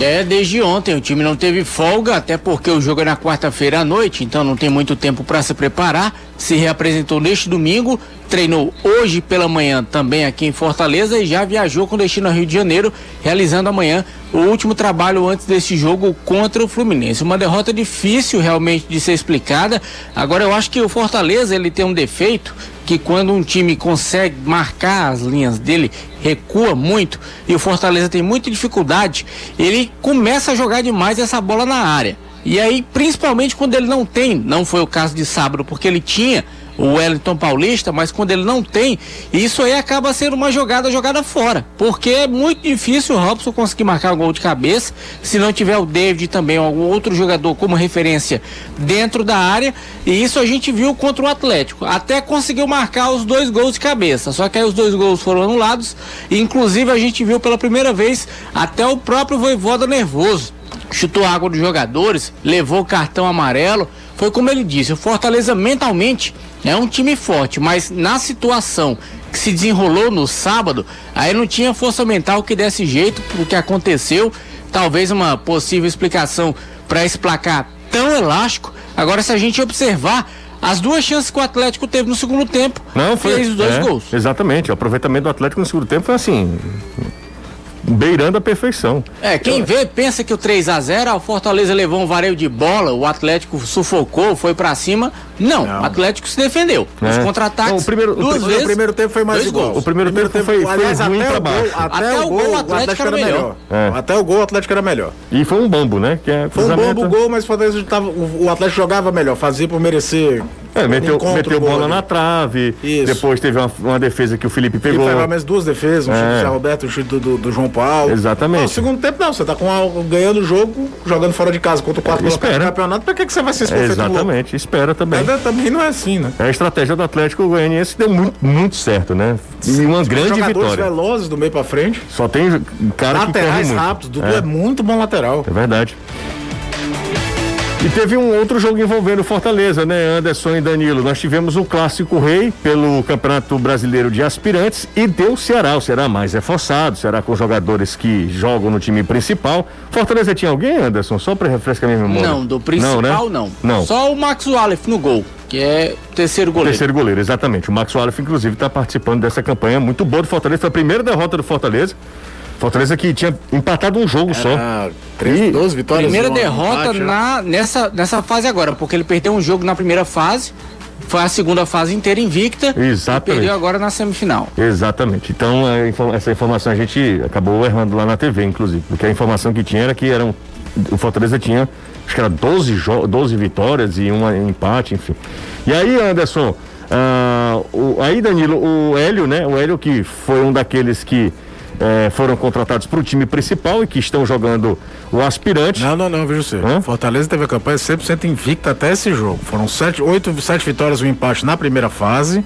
É, desde ontem o time não teve folga, até porque o jogo é na quarta-feira à noite, então não tem muito tempo para se preparar. Se reapresentou neste domingo, treinou hoje pela manhã também aqui em Fortaleza e já viajou com destino ao Rio de Janeiro, realizando amanhã o último trabalho antes desse jogo contra o Fluminense. Uma derrota difícil realmente de ser explicada. Agora eu acho que o Fortaleza ele tem um defeito que quando um time consegue marcar as linhas dele, recua muito e o Fortaleza tem muita dificuldade, ele começa a jogar demais essa bola na área. E aí, principalmente quando ele não tem, não foi o caso de sábado, porque ele tinha o Wellington Paulista, mas quando ele não tem, isso aí acaba sendo uma jogada jogada fora, porque é muito difícil o Robson conseguir marcar um gol de cabeça se não tiver o David também algum outro jogador como referência dentro da área, e isso a gente viu contra o Atlético. Até conseguiu marcar os dois gols de cabeça, só que aí os dois gols foram anulados, e inclusive a gente viu pela primeira vez até o próprio Voivoda nervoso. Chutou água dos jogadores, levou cartão amarelo. Foi como ele disse, o Fortaleza mentalmente é um time forte, mas na situação que se desenrolou no sábado, aí não tinha força mental que desse jeito pro que aconteceu. Talvez uma possível explicação para esse placar tão elástico. Agora, se a gente observar as duas chances que o Atlético teve no segundo tempo, não, foi, fez os dois é, gols. Exatamente, o aproveitamento do Atlético no segundo tempo foi assim. Beirando a perfeição. É, quem vê pensa que o 3 a 0 o Fortaleza levou um vareio de bola, o Atlético sufocou, foi para cima. Não, não, o Atlético se defendeu. É. Os contra-ataques. O primeiro, duas o, vezes, o primeiro tempo foi mais igual. O primeiro, tempo, tempo foi, foi aliás, ruim para baixo. Até, até, o gol, o Atlético, Atlético era, melhor. melhor. É. Até o gol, o Atlético era melhor. E foi um bambo, né? Que é foi um bambo gol, mas o Fortaleza tava, o, o Atlético jogava melhor, fazia por merecer é, meteu, meteu bola na trave. Isso. Depois teve uma, uma, defesa que o Felipe pegou. Felipe mais duas defesas, um é. chute do Zé Roberto, um chute do, do, do, João Paulo. Exatamente. No segundo tempo, não. Você tá com a, ganhando o jogo, jogando fora de casa contra o quarto colocado no campeonato. Pra que, que você vai se? Exatamente, espera também. Mas, também não é assim, né? A estratégia do Atlético Goianiense deu muito, muito certo, né? E uma grande vitória. velozes do meio pra frente. Só tem cara Laterais que corre rápidos. Dudu é. é muito bom lateral. É verdade. E teve um outro jogo envolvendo Fortaleza, né? Anderson e Danilo. Nós tivemos o Clássico Rei pelo Campeonato Brasileiro de Aspirantes e deu o Ceará. O Ceará mais reforçado, Ceará com jogadores que jogam no time principal. Fortaleza tinha alguém, Anderson? Só para refrescar minha memória. Não, do principal não, né? não. não. Só o Max Wallace no gol que é terceiro goleiro. Terceiro goleiro, exatamente. O Max Wallace, inclusive, está participando dessa campanha muito boa do Fortaleza. Foi a primeira derrota do Fortaleza. Fortaleza que tinha empatado um jogo Era só. 13, 12 vitórias. Primeira derrota empate, né? na, nessa, nessa fase agora, porque ele perdeu um jogo na primeira fase. Foi a segunda fase inteira invicta. Exatamente. E perdeu agora na semifinal. Exatamente. Então, essa informação a gente acabou errando lá na TV, inclusive. Porque a informação que tinha era que eram, o Fortaleza tinha, acho que era 12, 12 vitórias e um empate, enfim. E aí, Anderson, uh, o, aí, Danilo, o Hélio, né? O Hélio que foi um daqueles que é, foram contratados para o time principal e que estão jogando o aspirante. Não, não, não, veja você. Hã? Fortaleza teve a campanha 100% invicta até esse jogo. Foram sete, oito, sete vitórias, um empate na primeira fase.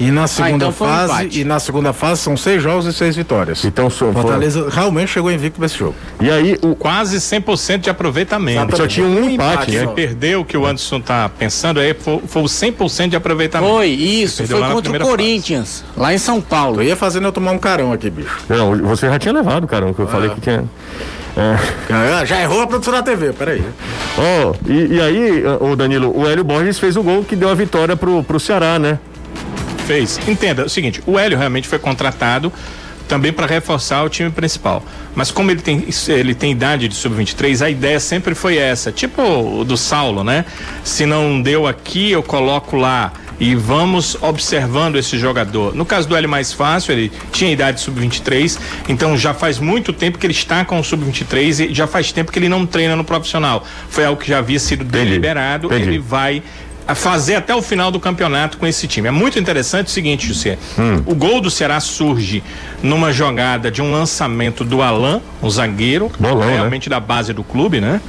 E na segunda ah, então fase, um e na segunda fase são seis jogos e seis vitórias. Então so, Fortaleza foi... realmente chegou invicto nesse jogo. E aí o quase 100% de aproveitamento. Exatamente. Só tinha um empate, né? Perdeu o que o Anderson tá pensando aí foi, foi o 100% de aproveitamento. Foi isso, foi contra o Corinthians, fase. lá em São Paulo. Eu ia fazendo eu tomar um carão aqui, bicho. Não, você já tinha levado o carão que eu ah. falei que tinha é. Já errou a produção da TV, peraí. Oh, e, e aí, o Danilo, o Hélio Borges fez o gol que deu a vitória pro, pro Ceará, né? Fez. Entenda, é o seguinte, o Hélio realmente foi contratado também para reforçar o time principal. Mas como ele tem, ele tem idade de sub-23, a ideia sempre foi essa, tipo o do Saulo, né? Se não deu aqui, eu coloco lá e vamos observando esse jogador. No caso do Hélio mais fácil, ele tinha idade sub-23, então já faz muito tempo que ele está com o sub-23 e já faz tempo que ele não treina no profissional. Foi algo que já havia sido deliberado, Entendi. ele vai a fazer até o final do campeonato com esse time. É muito interessante o seguinte, José. Hum. O gol do Ceará surge numa jogada de um lançamento do Alain, um zagueiro, bolão, né? realmente né? da base do clube, né?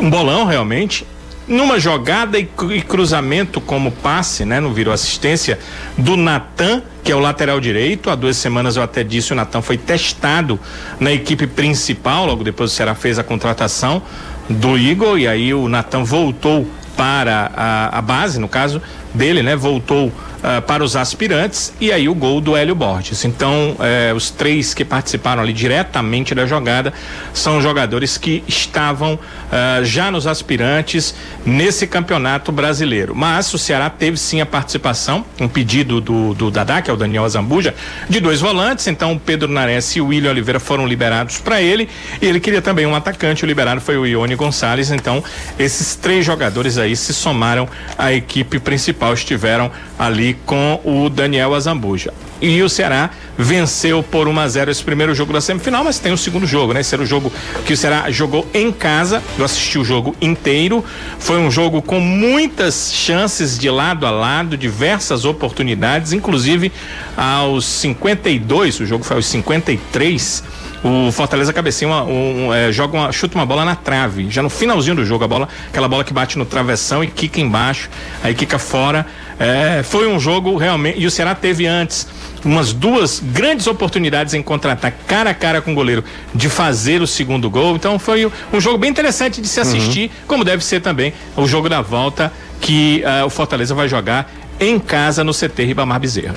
Um bolão, realmente. Numa jogada e, cruzamento como passe, né? Não virou assistência, do Natan, que é o lateral direito. Há duas semanas eu até disse, o Natan foi testado na equipe principal, logo depois o Ceará fez a contratação do Igor, e aí o Natan voltou para a, a base, no caso dele, né? Voltou uh, para os aspirantes e aí o gol do Hélio Borges. Então, uh, os três que participaram ali diretamente da jogada são jogadores que estavam uh, já nos aspirantes nesse campeonato brasileiro. Mas o Ceará teve sim a participação, um pedido do, do Dadá, que é o Daniel Azambuja, de dois volantes. Então, o Pedro Nares e o William Oliveira foram liberados para ele. E ele queria também um atacante. O liberado foi o Ione Gonçalves. Então, esses três jogadores aí se somaram à equipe principal, estiveram ali com o Daniel Azambuja. E o Ceará venceu por 1 a 0 esse primeiro jogo da semifinal, mas tem o segundo jogo, né? Esse era o jogo que o Ceará jogou em casa. Eu assisti o jogo inteiro. Foi um jogo com muitas chances de lado a lado, diversas oportunidades, inclusive aos 52, o jogo foi aos 53 o Fortaleza cabeceia uma, um, é, joga uma, chuta uma bola na trave, já no finalzinho do jogo, a bola, aquela bola que bate no travessão e quica embaixo, aí quica fora. É, foi um jogo realmente. E o Ceará teve antes umas duas grandes oportunidades em contratar cara a cara com o goleiro de fazer o segundo gol. Então foi um jogo bem interessante de se uhum. assistir, uhum. como deve ser também o jogo da volta que uh, o Fortaleza vai jogar em casa no CT Ribamar Bezerra.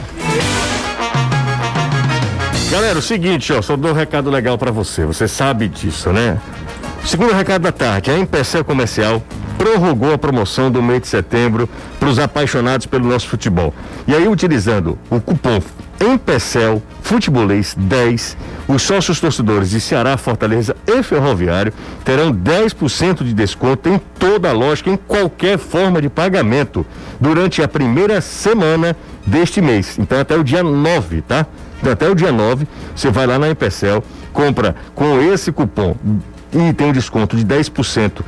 Galera, o seguinte, ó, só dou um recado legal para você. Você sabe disso, né? Segundo recado da tarde, a Empecel Comercial prorrogou a promoção do mês de setembro para os apaixonados pelo nosso futebol. E aí, utilizando o cupom Empecel, Futebolês 10. Os sócios torcedores de Ceará, Fortaleza e Ferroviário terão 10% de desconto em toda a lógica, em qualquer forma de pagamento, durante a primeira semana deste mês. Então, até o dia 9, tá? Então, até o dia 9, você vai lá na Empecel, compra com esse cupom e tem um desconto de 10%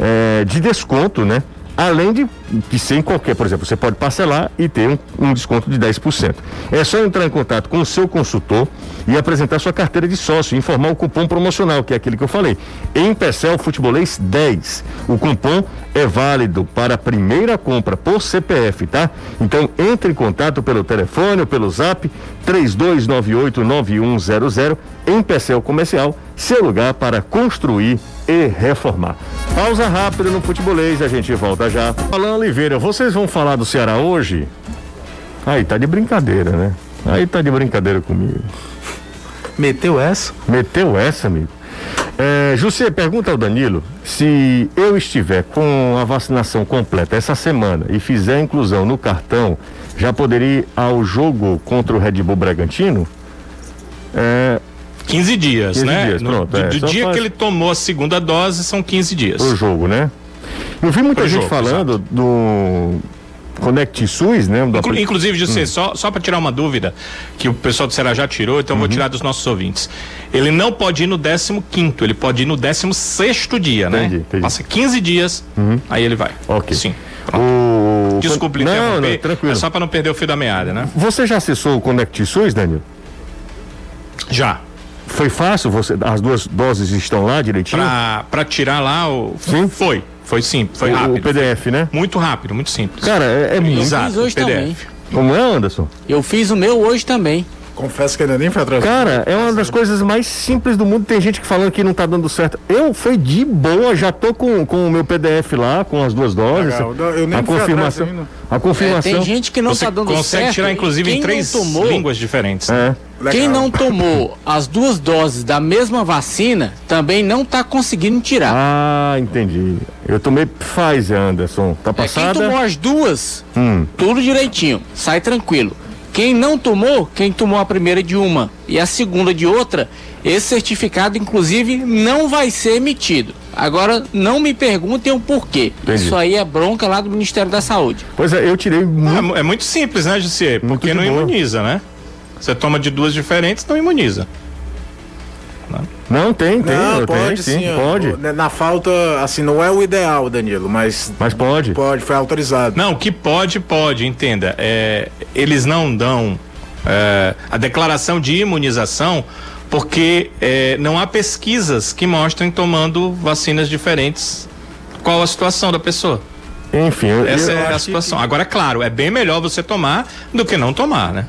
é, de desconto, né? Além de, de ser em qualquer, por exemplo, você pode parcelar e ter um, um, desconto de 10%. É só entrar em contato com o seu consultor e apresentar sua carteira de sócio, informar o cupom promocional, que é aquele que eu falei. Em Pecel Futebolês 10. O cupom é válido para a primeira compra por CPF, tá? Então entre em contato pelo telefone ou pelo zap 32989100 em Pecel Comercial, seu lugar para construir e reformar. Pausa rápida no futebolês, a gente volta já. Alan Oliveira, vocês vão falar do Ceará hoje? Aí tá de brincadeira, né? Aí tá de brincadeira comigo. Meteu essa? Meteu essa, amigo. É, José, pergunta ao Danilo se eu estiver com a vacinação completa essa semana e fizer a inclusão no cartão, já poderia ir ao jogo contra o Red Bull Bragantino? É, 15 dias, 15 né? Dias, pronto, do, é, do dia faz... que ele tomou a segunda dose, são 15 dias. O jogo, né? Eu vi muita Pro gente jogo, falando exato. do Conect SUS, né? Inclu inclusive, José, hum. só, só para tirar uma dúvida, que o pessoal do Ceará já tirou, então uhum. vou tirar dos nossos ouvintes. Ele não pode ir no 15, ele pode ir no 16 dia, né? Entendi. Passa 15 dias, uhum. aí ele vai. Ok. Sim. O... Desculpe, não, não, tranquilo. É só para não perder o fio da meada, né? Você já acessou o Conect SUS, Daniel? Já. Foi fácil? Você, as duas doses estão lá direitinho? Para tirar lá o. Sim? Foi. Foi simples, foi o, rápido. O PDF, né? Muito rápido, muito simples. Cara, é, é muito. Exato, hoje PDF. Também. Como é, Anderson? Eu fiz o meu hoje também. Confesso que ainda nem foi atrás. Cara, é uma das coisas mais simples do mundo. Tem gente que falando que não tá dando certo. Eu fui de boa, já tô com, com o meu PDF lá, com as duas doses. Legal. Eu nem a confirmação. A confirmação. É, tem gente que não Você tá dando consegue certo. consegue tirar, inclusive, em três tomou, línguas diferentes. É. Legal. Quem não tomou as duas doses da mesma vacina também não está conseguindo tirar. Ah, entendi. Eu tomei Pfizer, Anderson. Tá passada? É, quem tomou as duas, hum. tudo direitinho, sai tranquilo. Quem não tomou, quem tomou a primeira de uma e a segunda de outra, esse certificado, inclusive, não vai ser emitido. Agora, não me perguntem o porquê. Entendi. Isso aí é bronca lá do Ministério da Saúde. Pois é, eu tirei muito... É, é muito simples, né, Jussi? Porque não boa. imuniza, né? Você toma de duas diferentes, não imuniza. Não, tem, tem. Não, pode tem, sim, pode. Na falta, assim, não é o ideal, Danilo, mas. Mas pode. Pode, foi autorizado. Não, que pode, pode, entenda. É, eles não dão é, a declaração de imunização porque é, não há pesquisas que mostrem tomando vacinas diferentes qual a situação da pessoa. Enfim, essa é a situação. Que... Agora, claro, é bem melhor você tomar do que não tomar, né?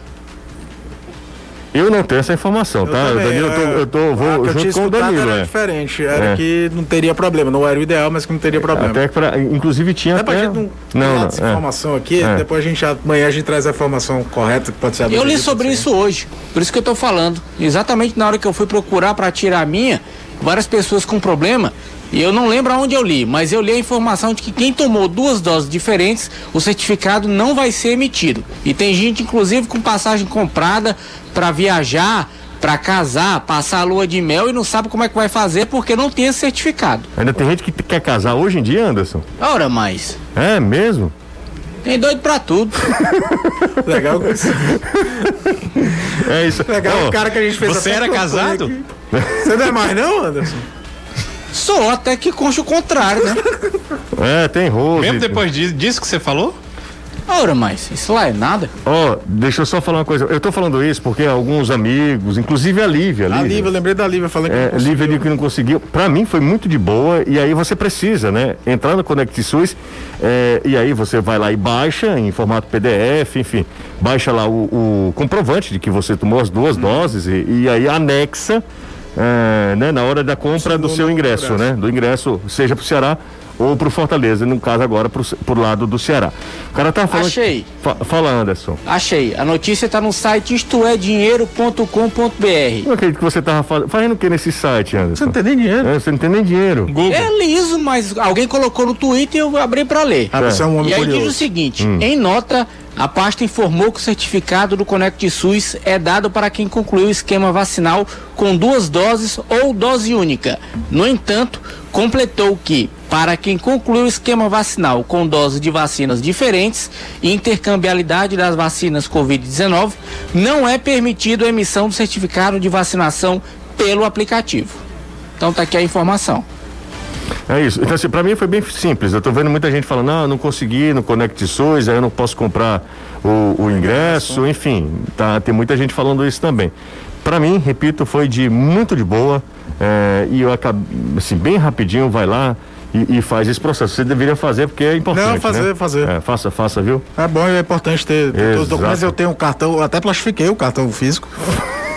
Eu não tenho essa informação, eu tá? Também, Danilo, eu tô, eu tô vou ah, junto com o Danilo. Era é. diferente, era é. que não teria problema, não era o ideal, mas que não teria problema. Até que pra, inclusive tinha até... até... não, não, não essa é. informação aqui, é. depois a gente amanhã a gente traz a informação correta que pode ser Eu li sobre isso hoje, por isso que eu tô falando. Exatamente na hora que eu fui procurar para tirar a minha, várias pessoas com problema e eu não lembro aonde eu li, mas eu li a informação de que quem tomou duas doses diferentes, o certificado não vai ser emitido. E tem gente, inclusive, com passagem comprada para viajar, para casar, passar a lua de mel e não sabe como é que vai fazer porque não tem esse certificado. Ainda tem gente que quer casar hoje em dia, Anderson? Ora mais. É mesmo? Tem doido pra tudo. Legal. é isso. Legal oh, o cara que a gente fez Você era casado? Você não é mais não, Anderson? Sou, até que concha o contrário, né? É, tem rolo. Mesmo depois disso, disso que você falou? Ora, mas isso lá é nada. Ó, oh, deixa eu só falar uma coisa. Eu tô falando isso porque alguns amigos, inclusive a Lívia. A Lívia, eu lembrei da Lívia falando é, que não Lívia que não conseguiu. Pra mim foi muito de boa e aí você precisa, né? Entrar no Connect SUS é, e aí você vai lá e baixa em formato PDF, enfim. Baixa lá o, o comprovante de que você tomou as duas hum. doses e, e aí anexa é, né, na hora da compra do seu ingresso, né? Do ingresso, seja para o Ceará ou para o Fortaleza, no caso agora para o lado do Ceará. O cara tá falando. Achei. Fa, fala, Anderson. Achei. A notícia está no site istoedinheiro.com.br. Não acredito que você tava fazendo o que nesse site, Anderson? Você não tem nem dinheiro. É, você não tem nem dinheiro. Google. É liso, mas alguém colocou no Twitter e eu abri para ler. Ah, você é um homem e aí curioso. diz o seguinte: hum. em nota A pasta informou que o certificado do Conect SUS é dado para quem concluiu o esquema vacinal com duas doses ou dose única. No entanto, completou que, para quem concluiu o esquema vacinal com dose de vacinas diferentes e intercambialidade das vacinas Covid-19, não é permitido a emissão do certificado de vacinação pelo aplicativo. Então tá aqui a informação. É isso. Então, assim, pra mim foi bem simples. Eu tô vendo muita gente falando, não, não consegui no Conect SUS, aí eu não posso comprar o, o ingresso, enfim, tá, tem muita gente falando isso também. Para mim, repito, foi de muito de boa é, e eu acabei, assim, bem rapidinho, vai lá, e, e, faz esse processo. Você deveria fazer porque é importante. Não, fazer, né? fazer. É, faça, faça, viu? É bom e é importante ter, ter todos os documentos. Eu tenho um cartão, até plastifiquei o cartão físico.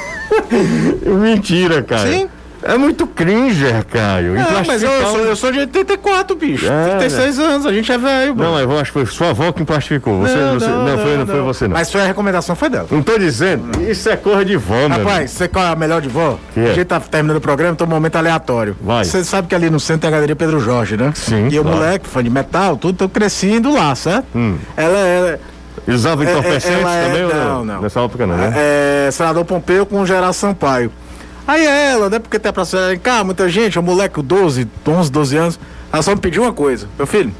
Mentira, cara. Sim. É muito cringer, Caio. Não, mas eu, eu, sou, eu sou de 84, bicho. É, 36 né? anos, a gente é velho. Não, eu acho que foi sua avó que plastificou. Você, não, você, não, não, foi, não, foi você, não. Mas foi a recomendação foi dela. Não tô dizendo, isso é cor de vó, mano. Rapaz, você qual é a melhor de vó? Que a é? gente tá terminando o programa, então um momento aleatório. Vai. Você sabe que ali no centro tem a galeria Pedro Jorge, né? Sim. E o moleque, fã de metal, tudo, tô crescendo lá, certo? Hum. Ela é. Usava entorpecentes é, é, também? Não, não. Nessa época não, né? É, senador Pompeu com Geral Sampaio. Aí ela, né? Porque tem pra cena, cá, muita gente, o moleque, 12, 11, 12 anos, ela só me pediu uma coisa. Meu filho,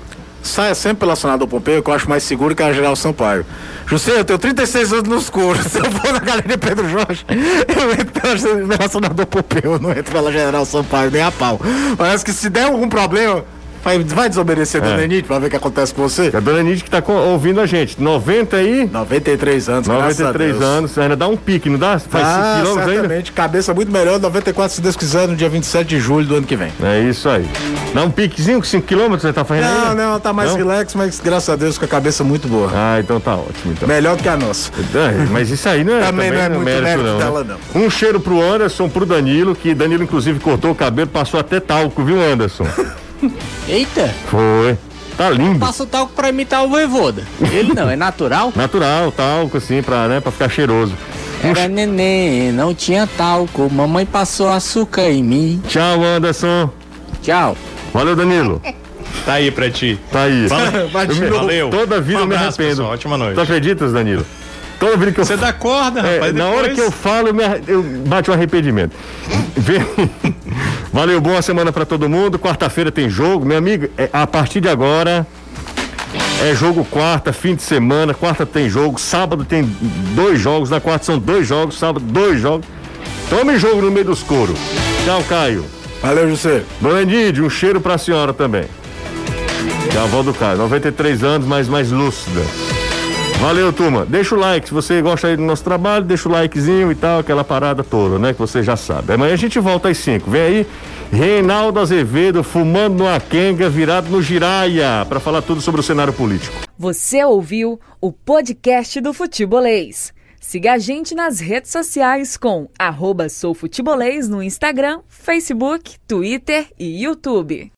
saia sempre pela senador Pompeu, que eu acho mais seguro que a Geral Sampaio. José, eu tenho 36 anos no escuro. Se eu for na Galeria Pedro Jorge, eu entro pela senador Pompeu, eu não entro pela General Sampaio, nem a pau. Parece que se der algum problema, Vai, vai desobedecer a é. Dona pra ver o que acontece com você? A Dona Enide que tá ouvindo a gente. 90 aí? 93 anos, 93 anos. Ainda dá um pique, não dá? Faz ah, 5 quilômetros certamente. Ainda? Cabeça muito melhor. 94, se Deus quiser, no dia 27 de julho do ano que vem. É isso aí. Dá um piquezinho com 5 quilômetros você tá fazendo Não, ainda? não, tá mais não? relax, mas graças a Deus com a cabeça muito boa. Ah, então tá ótimo. Então. Melhor do que a nossa. É, mas isso aí não é, também, também não é muito mérito, mérito não, dela, né? não. Um cheiro pro Anderson, pro Danilo, que Danilo inclusive cortou o cabelo, passou até talco, viu, Anderson? Eita! Foi. Tá lindo. Passa o talco pra imitar o voivoda. Ele não, é natural? natural, talco assim, pra, né, pra ficar cheiroso. Era neném, não tinha talco. Mamãe passou açúcar em mim. Tchau, Anderson. Tchau. Valeu, Danilo. Tá aí pra ti. Tá aí. Valeu. Valeu. Toda vida um eu me arrependo. Pessoal, ótima noite. Tu acreditas, Danilo? Toda vida que eu Você dá corda, é, rapaz. Na hora que eu falo, eu, me, eu bate um arrependimento. Valeu, boa semana para todo mundo. Quarta-feira tem jogo, meu amigo. É, a partir de agora é jogo quarta, fim de semana. Quarta tem jogo, sábado tem dois jogos, na quarta são dois jogos, sábado dois jogos. Tome jogo no meio dos coros. Tchau, Caio. Valeu, José. Enide, um cheiro pra senhora também. Que é a avó do Caio, 93 anos, mas mais lúcida. Valeu, turma. Deixa o like. Se você gosta aí do nosso trabalho, deixa o likezinho e tal, aquela parada toda, né? Que você já sabe. Amanhã a gente volta às 5. Vem aí, Reinaldo Azevedo fumando no Akenga, virado no Giraia, para falar tudo sobre o cenário político. Você ouviu o podcast do Futebolês. Siga a gente nas redes sociais com arroba soufutebolês no Instagram, Facebook, Twitter e YouTube.